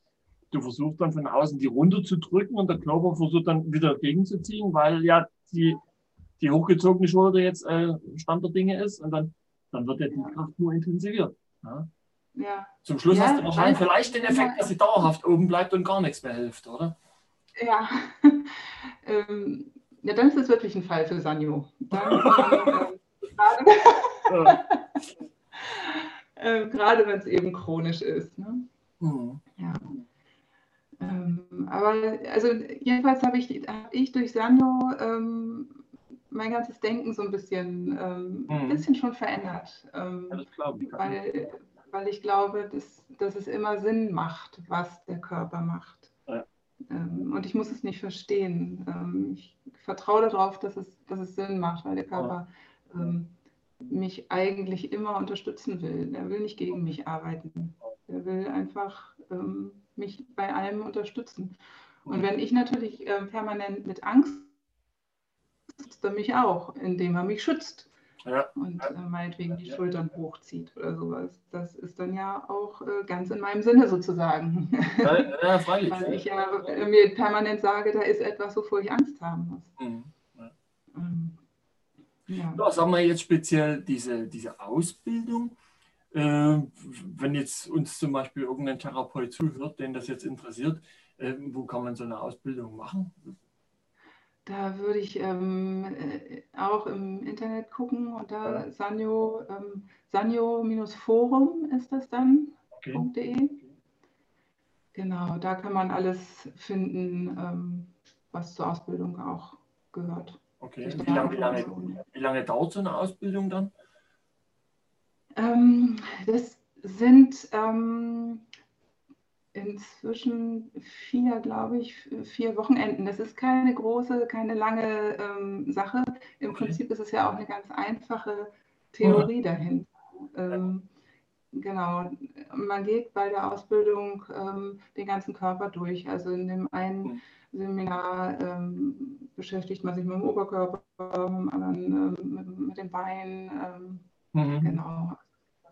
[SPEAKER 1] du versuchst dann von außen die runter zu drücken und der Körper versucht dann wieder gegenzuziehen, weil ja die, die hochgezogene Schulter jetzt äh, Stand der Dinge ist und dann dann wird ja die Kraft nur intensiviert. Ja? Ja. Zum Schluss ja, hast du wahrscheinlich vielleicht den Effekt, dass sie dauerhaft oben bleibt und gar nichts mehr hilft, oder?
[SPEAKER 2] Ja, ähm, ja dann ist es wirklich ein Fall für Sanyo. Dann, äh, äh, gerade wenn es eben chronisch ist. Ne? Mhm. Ja. Ähm, aber also jedenfalls habe ich, hab ich durch Sanyo ähm, mein ganzes Denken so ein bisschen, ähm, mhm. ein bisschen schon verändert. Ähm, ja, das glaube ich. Weil, weil ich glaube, dass, dass es immer Sinn macht, was der Körper macht. Ja. Ähm, und ich muss es nicht verstehen. Ähm, ich vertraue darauf, dass es, dass es Sinn macht, weil der Körper ja. Mich eigentlich immer unterstützen will. Er will nicht gegen mich arbeiten. Er will einfach ähm, mich bei allem unterstützen. Und wenn ich natürlich äh, permanent mit Angst schützt er mich auch, indem er mich schützt. Ja. Und äh, meinetwegen die Schultern hochzieht oder sowas. Das ist dann ja auch äh, ganz in meinem Sinne sozusagen. Ja, ja freilich. Weil ich ja mir permanent sage, da ist etwas, wovor ich Angst haben muss. Mhm.
[SPEAKER 1] Ja. ja, sagen wir jetzt speziell diese, diese Ausbildung. Äh, wenn jetzt uns zum Beispiel irgendein Therapeut zuhört, den das jetzt interessiert, äh, wo kann man so eine Ausbildung machen?
[SPEAKER 2] Da würde ich ähm, äh, auch im Internet gucken und da Sanyo, ähm, Sanyo-Forum ist das dann, okay. .de. Genau, da kann man alles finden, ähm, was zur Ausbildung auch gehört.
[SPEAKER 1] Okay, wie lange, wie, lange, wie lange, dauert so eine Ausbildung dann?
[SPEAKER 2] Ähm, das sind ähm, inzwischen vier, glaube ich, vier Wochenenden. Das ist keine große, keine lange ähm, Sache. Im okay. Prinzip ist es ja auch eine ganz einfache Theorie ja. dahinter. Ähm, genau. Man geht bei der Ausbildung ähm, den ganzen Körper durch. Also in dem einen Seminar ähm, beschäftigt man sich mit dem Oberkörper, mit anderen ähm, mit, mit, den Beinen. Ähm, mhm. Genau.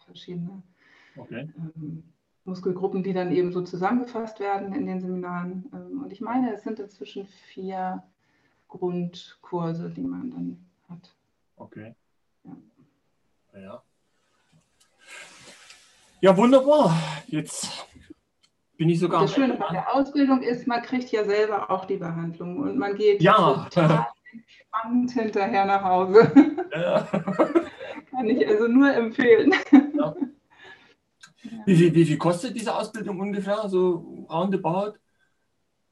[SPEAKER 2] Verschiedene. Okay. Muskelgruppen, die dann eben so zusammengefasst werden in den Seminaren. Ähm, und ich meine, es sind inzwischen vier Grundkurse, die man dann hat.
[SPEAKER 1] Okay. Ja. Ja, ja wunderbar. Jetzt bin ich sogar.
[SPEAKER 2] Das Schöne bei der Ausbildung ist, man kriegt ja selber auch die Behandlung und man geht ja. total entspannt hinterher nach Hause. Ja. Kann ich also nur empfehlen. Ja.
[SPEAKER 1] Wie viel, wie viel kostet diese Ausbildung ungefähr, so roundabout?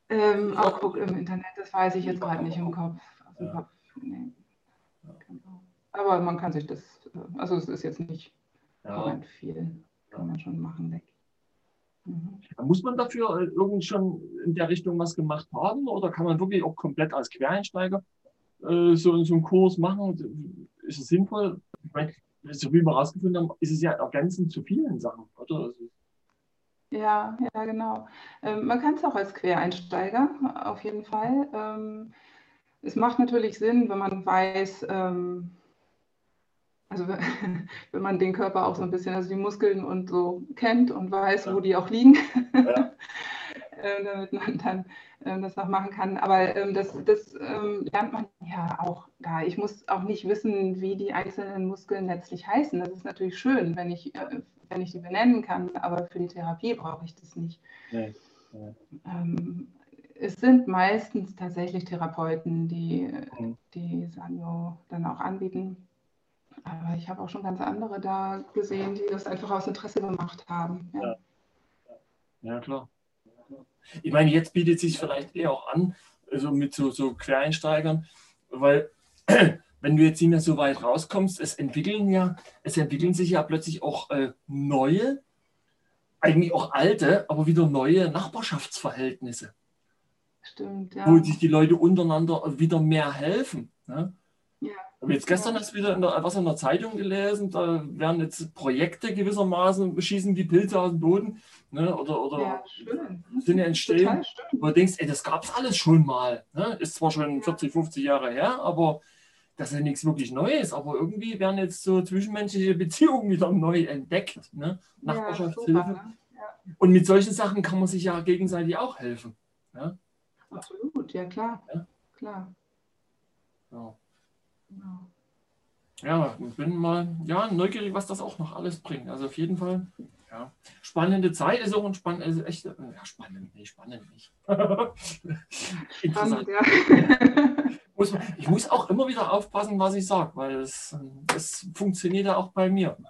[SPEAKER 2] Ähm, auch guck im Internet, das weiß ich jetzt gerade nicht im Kopf. Ja. Kopf nee. Aber man kann sich das, also es ist jetzt nicht ja. viel, kann man schon machen, denke
[SPEAKER 1] Mhm. Muss man dafür äh, irgendwie schon in der Richtung was gemacht haben oder kann man wirklich auch komplett als Quereinsteiger äh, so, so einen Kurs machen? Ist es sinnvoll? Ich meine, so wie wir herausgefunden haben, ist es ja ergänzend zu vielen Sachen, oder? Also
[SPEAKER 2] ja, ja, genau. Ähm, man kann es auch als Quereinsteiger, auf jeden Fall. Ähm, es macht natürlich Sinn, wenn man weiß, ähm, also wenn man den Körper auch so ein bisschen, also die Muskeln und so kennt und weiß, wo die auch liegen. Ja. äh, damit man dann äh, das noch machen kann. Aber ähm, das, das ähm, lernt man ja auch da. Ich muss auch nicht wissen, wie die einzelnen Muskeln letztlich heißen. Das ist natürlich schön, wenn ich, äh, wenn ich die benennen kann, aber für die Therapie brauche ich das nicht. Nee. Nee. Ähm, es sind meistens tatsächlich Therapeuten, die, mhm. die Sanyo dann auch anbieten. Aber ich habe auch schon ganz andere da gesehen, die das einfach aus Interesse gemacht haben.
[SPEAKER 1] Ja, ja. ja klar. Ich meine, jetzt bietet es sich vielleicht eher auch an, also mit so, so Quereinsteigern, weil wenn du jetzt nicht mehr so weit rauskommst, es entwickeln ja, es entwickeln sich ja plötzlich auch äh, neue, eigentlich auch alte, aber wieder neue Nachbarschaftsverhältnisse.
[SPEAKER 2] Stimmt, ja.
[SPEAKER 1] Wo sich die Leute untereinander wieder mehr helfen. Ne? Ja. Aber jetzt gestern hast du wieder in der, was in der Zeitung gelesen, da werden jetzt Projekte gewissermaßen, schießen die Pilze aus dem Boden. Ne? Oder, oder ja, Dinge entstehen, wo du denkst, ey, das gab es alles schon mal. Ne? Ist zwar schon 40, 50 Jahre her, aber das ist ja nichts wirklich Neues. Aber irgendwie werden jetzt so zwischenmenschliche Beziehungen wieder neu entdeckt. Ne? Nachbarschaftshilfe. Ja, ne? Und mit solchen Sachen kann man sich ja gegenseitig auch helfen. Ja?
[SPEAKER 2] Absolut, ja klar. Ja? Klar.
[SPEAKER 1] Ja. Genau. Ja, ich bin mal ja, neugierig, was das auch noch alles bringt. Also auf jeden Fall, ja. Spannende Zeit ist auch ein spannend, also echt, ja, spannend, nee, spannend nicht. Interessant. ja. muss man, ich muss auch immer wieder aufpassen, was ich sage, weil es, das funktioniert ja auch bei mir.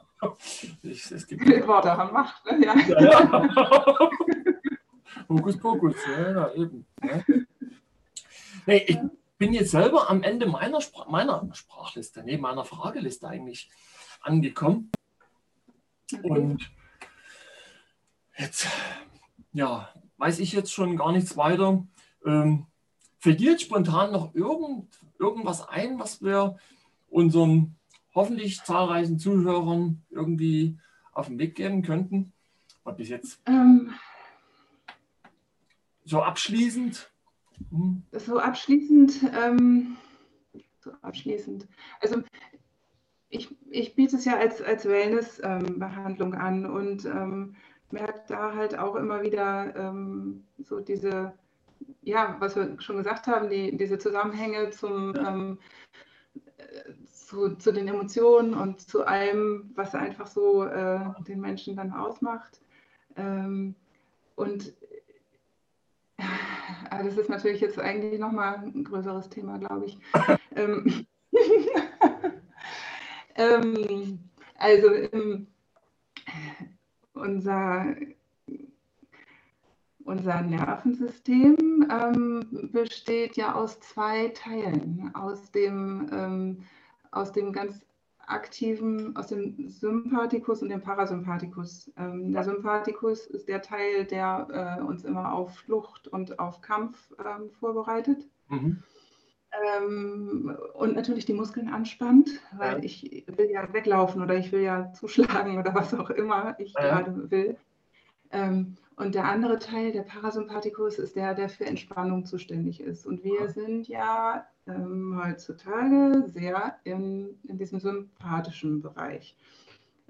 [SPEAKER 2] Ich, es gibt Worte haben Macht, ne? Ja. ja, ja.
[SPEAKER 1] Hokus Pokus, ja eben. Ne? Nee, ich bin jetzt selber am Ende meiner, Spr meiner Sprachliste, nee, meiner Frageliste eigentlich angekommen. Und jetzt, ja, weiß ich jetzt schon gar nichts weiter. Ähm, fällt dir jetzt spontan noch irgend, irgendwas ein, was wir unseren hoffentlich zahlreichen Zuhörern irgendwie auf den Weg geben könnten? Was bis jetzt? Ähm, so abschließend?
[SPEAKER 2] So abschließend, ähm, so abschließend. Also ich, ich biete es ja als, als Wellness-Behandlung ähm, an und ähm, merke da halt auch immer wieder ähm, so diese, ja, was wir schon gesagt haben, die, diese Zusammenhänge zum, ähm, zu, zu, den Emotionen und zu allem, was einfach so äh, den Menschen dann ausmacht. Ähm, und das ist natürlich jetzt eigentlich nochmal ein größeres Thema, glaube ich. ähm, ähm, also ähm, unser, unser Nervensystem ähm, besteht ja aus zwei Teilen. Aus dem, ähm, aus dem ganz aktiven, aus dem Sympathikus und dem Parasympathikus. Ähm, der Sympathikus ist der Teil, der äh, uns immer auf Flucht und auf Kampf ähm, vorbereitet. Mhm. Ähm, und natürlich die Muskeln anspannt, weil ja. ich will ja weglaufen oder ich will ja zuschlagen oder was auch immer ich ja. gerade will. Ähm, und der andere Teil, der Parasympathikus, ist der, der für Entspannung zuständig ist. Und wir sind ja ähm, heutzutage sehr in, in diesem sympathischen Bereich.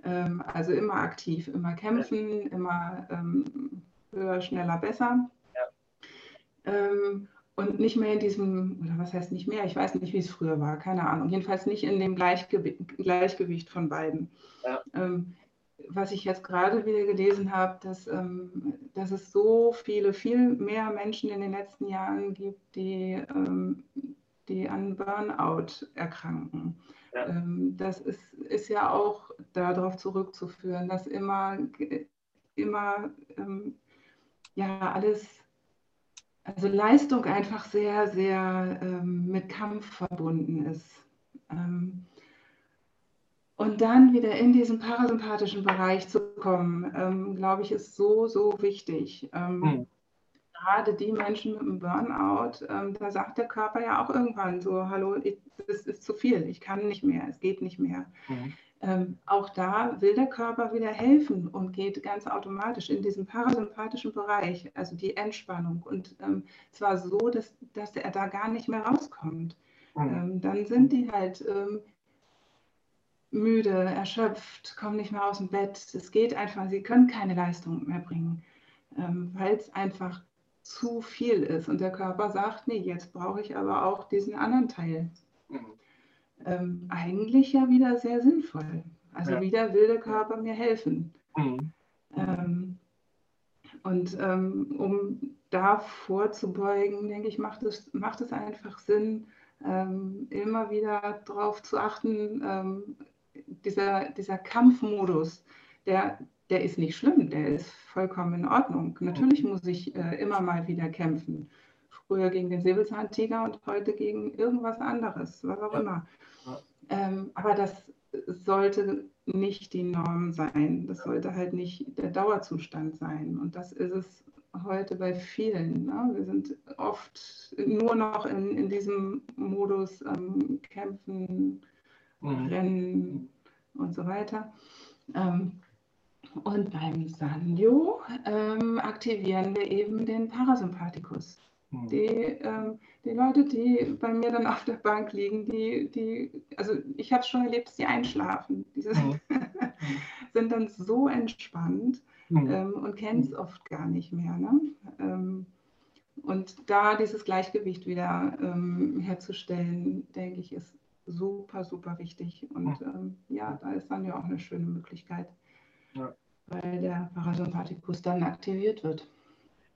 [SPEAKER 2] Ähm, also immer aktiv, immer kämpfen, immer ähm, höher, schneller, besser. Ja. Ähm, und nicht mehr in diesem, oder was heißt nicht mehr, ich weiß nicht, wie es früher war, keine Ahnung. Jedenfalls nicht in dem Gleichgew Gleichgewicht von beiden. Ja. Was ich jetzt gerade wieder gelesen habe, dass, ähm, dass es so viele, viel mehr Menschen in den letzten Jahren gibt, die, ähm, die an Burnout erkranken. Ja. Ähm, das ist, ist ja auch darauf zurückzuführen, dass immer, immer ähm, ja alles, also Leistung einfach sehr, sehr ähm, mit Kampf verbunden ist. Ähm, und dann wieder in diesen parasympathischen Bereich zu kommen, ähm, glaube ich, ist so, so wichtig. Ähm, mhm. Gerade die Menschen mit einem Burnout, ähm, da sagt der Körper ja auch irgendwann so, hallo, es ist zu viel, ich kann nicht mehr, es geht nicht mehr. Mhm. Ähm, auch da will der Körper wieder helfen und geht ganz automatisch in diesen parasympathischen Bereich, also die Entspannung. Und ähm, zwar so, dass, dass er da gar nicht mehr rauskommt. Mhm. Ähm, dann sind die halt müde, erschöpft, kommen nicht mehr aus dem Bett. Es geht einfach, sie können keine Leistung mehr bringen, ähm, weil es einfach zu viel ist und der Körper sagt, nee, jetzt brauche ich aber auch diesen anderen Teil. Mhm. Ähm, eigentlich ja wieder sehr sinnvoll. Also ja. wieder will der Körper mir helfen. Mhm. Ähm, und ähm, um da vorzubeugen, denke ich, macht es, macht es einfach Sinn, ähm, immer wieder darauf zu achten, ähm, dieser, dieser Kampfmodus, der, der ist nicht schlimm, der ist vollkommen in Ordnung. Natürlich muss ich äh, immer mal wieder kämpfen. Früher gegen den Säbelzahntiger und heute gegen irgendwas anderes, was auch immer. Ähm, aber das sollte nicht die Norm sein. Das sollte halt nicht der Dauerzustand sein. Und das ist es heute bei vielen. Ne? Wir sind oft nur noch in, in diesem Modus ähm, Kämpfen, mhm. Rennen und so weiter. Ähm, und beim Sanyo ähm, aktivieren wir eben den Parasympathikus. Mhm. Die, ähm, die Leute, die bei mir dann auf der Bank liegen, die, die also ich habe schon erlebt, dass die einschlafen. Die mhm. sind dann so entspannt mhm. ähm, und kennen es oft gar nicht mehr. Ne? Ähm, und da dieses Gleichgewicht wieder ähm, herzustellen, denke ich, ist super, super wichtig. Und ähm, ja, da ist dann ja auch eine schöne Möglichkeit, ja. weil der Parasympathikus dann aktiviert wird.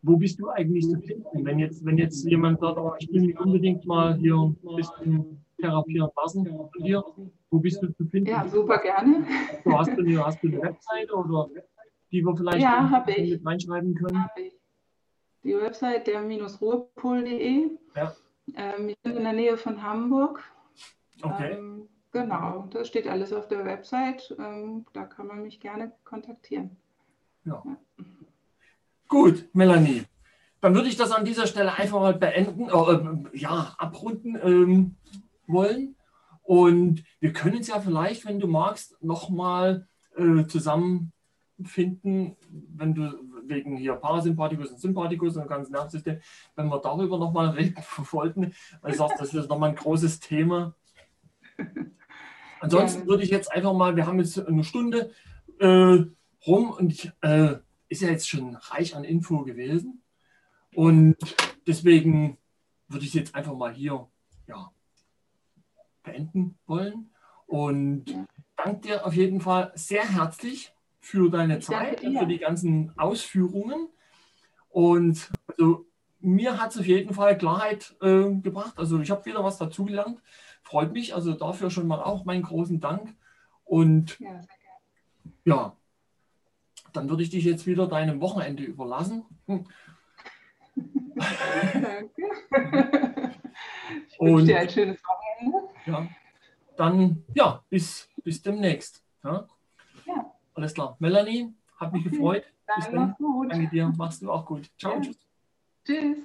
[SPEAKER 1] Wo bist du eigentlich zu finden? Wenn jetzt, wenn jetzt jemand sagt, oh, ich will mich unbedingt mal hier ein bisschen therapieren lassen von dir, wo bist du zu finden?
[SPEAKER 2] Ja, super gerne.
[SPEAKER 1] Du hast, du, hast du eine Webseite oder die wir vielleicht
[SPEAKER 2] ja,
[SPEAKER 1] mit reinschreiben können?
[SPEAKER 2] Die Website der-ruhrpol.de. Ja. Ähm, ich bin in der Nähe von Hamburg. Okay. Ähm, genau, das steht alles auf der Website. Ähm, da kann man mich gerne kontaktieren.
[SPEAKER 1] Ja. ja. Gut, Melanie. Dann würde ich das an dieser Stelle einfach mal beenden, äh, ja, abrunden ähm, wollen. Und wir können es ja vielleicht, wenn du magst, nochmal äh, zusammenfinden, wenn du wegen hier Parasympathikus und Sympathikus und ganzen Nervensystem, wenn wir darüber nochmal reden wollten, weil ich sage, das ist nochmal ein großes Thema. Ansonsten ja. würde ich jetzt einfach mal, wir haben jetzt eine Stunde äh, rum und ich, äh, ist ja jetzt schon reich an Info gewesen. Und deswegen würde ich es jetzt einfach mal hier ja, beenden wollen. Und ja. danke dir auf jeden Fall sehr herzlich für deine Zeit und für die ganzen Ausführungen. Und also, mir hat es auf jeden Fall Klarheit äh, gebracht. Also ich habe wieder was dazugelernt. Freut mich. Also dafür schon mal auch meinen großen Dank. Und ja, ja dann würde ich dich jetzt wieder deinem Wochenende überlassen. Hm.
[SPEAKER 2] Danke. Ich wünsche dir ein schönes Wochenende.
[SPEAKER 1] Ja, dann ja, bis, bis demnächst. Ja? ja. Alles klar. Melanie, hat mich okay. gefreut.
[SPEAKER 2] Bis dann.
[SPEAKER 1] Danke dir. Machst du auch gut. Ciao. Ja.
[SPEAKER 2] Tschüss. Tschüss.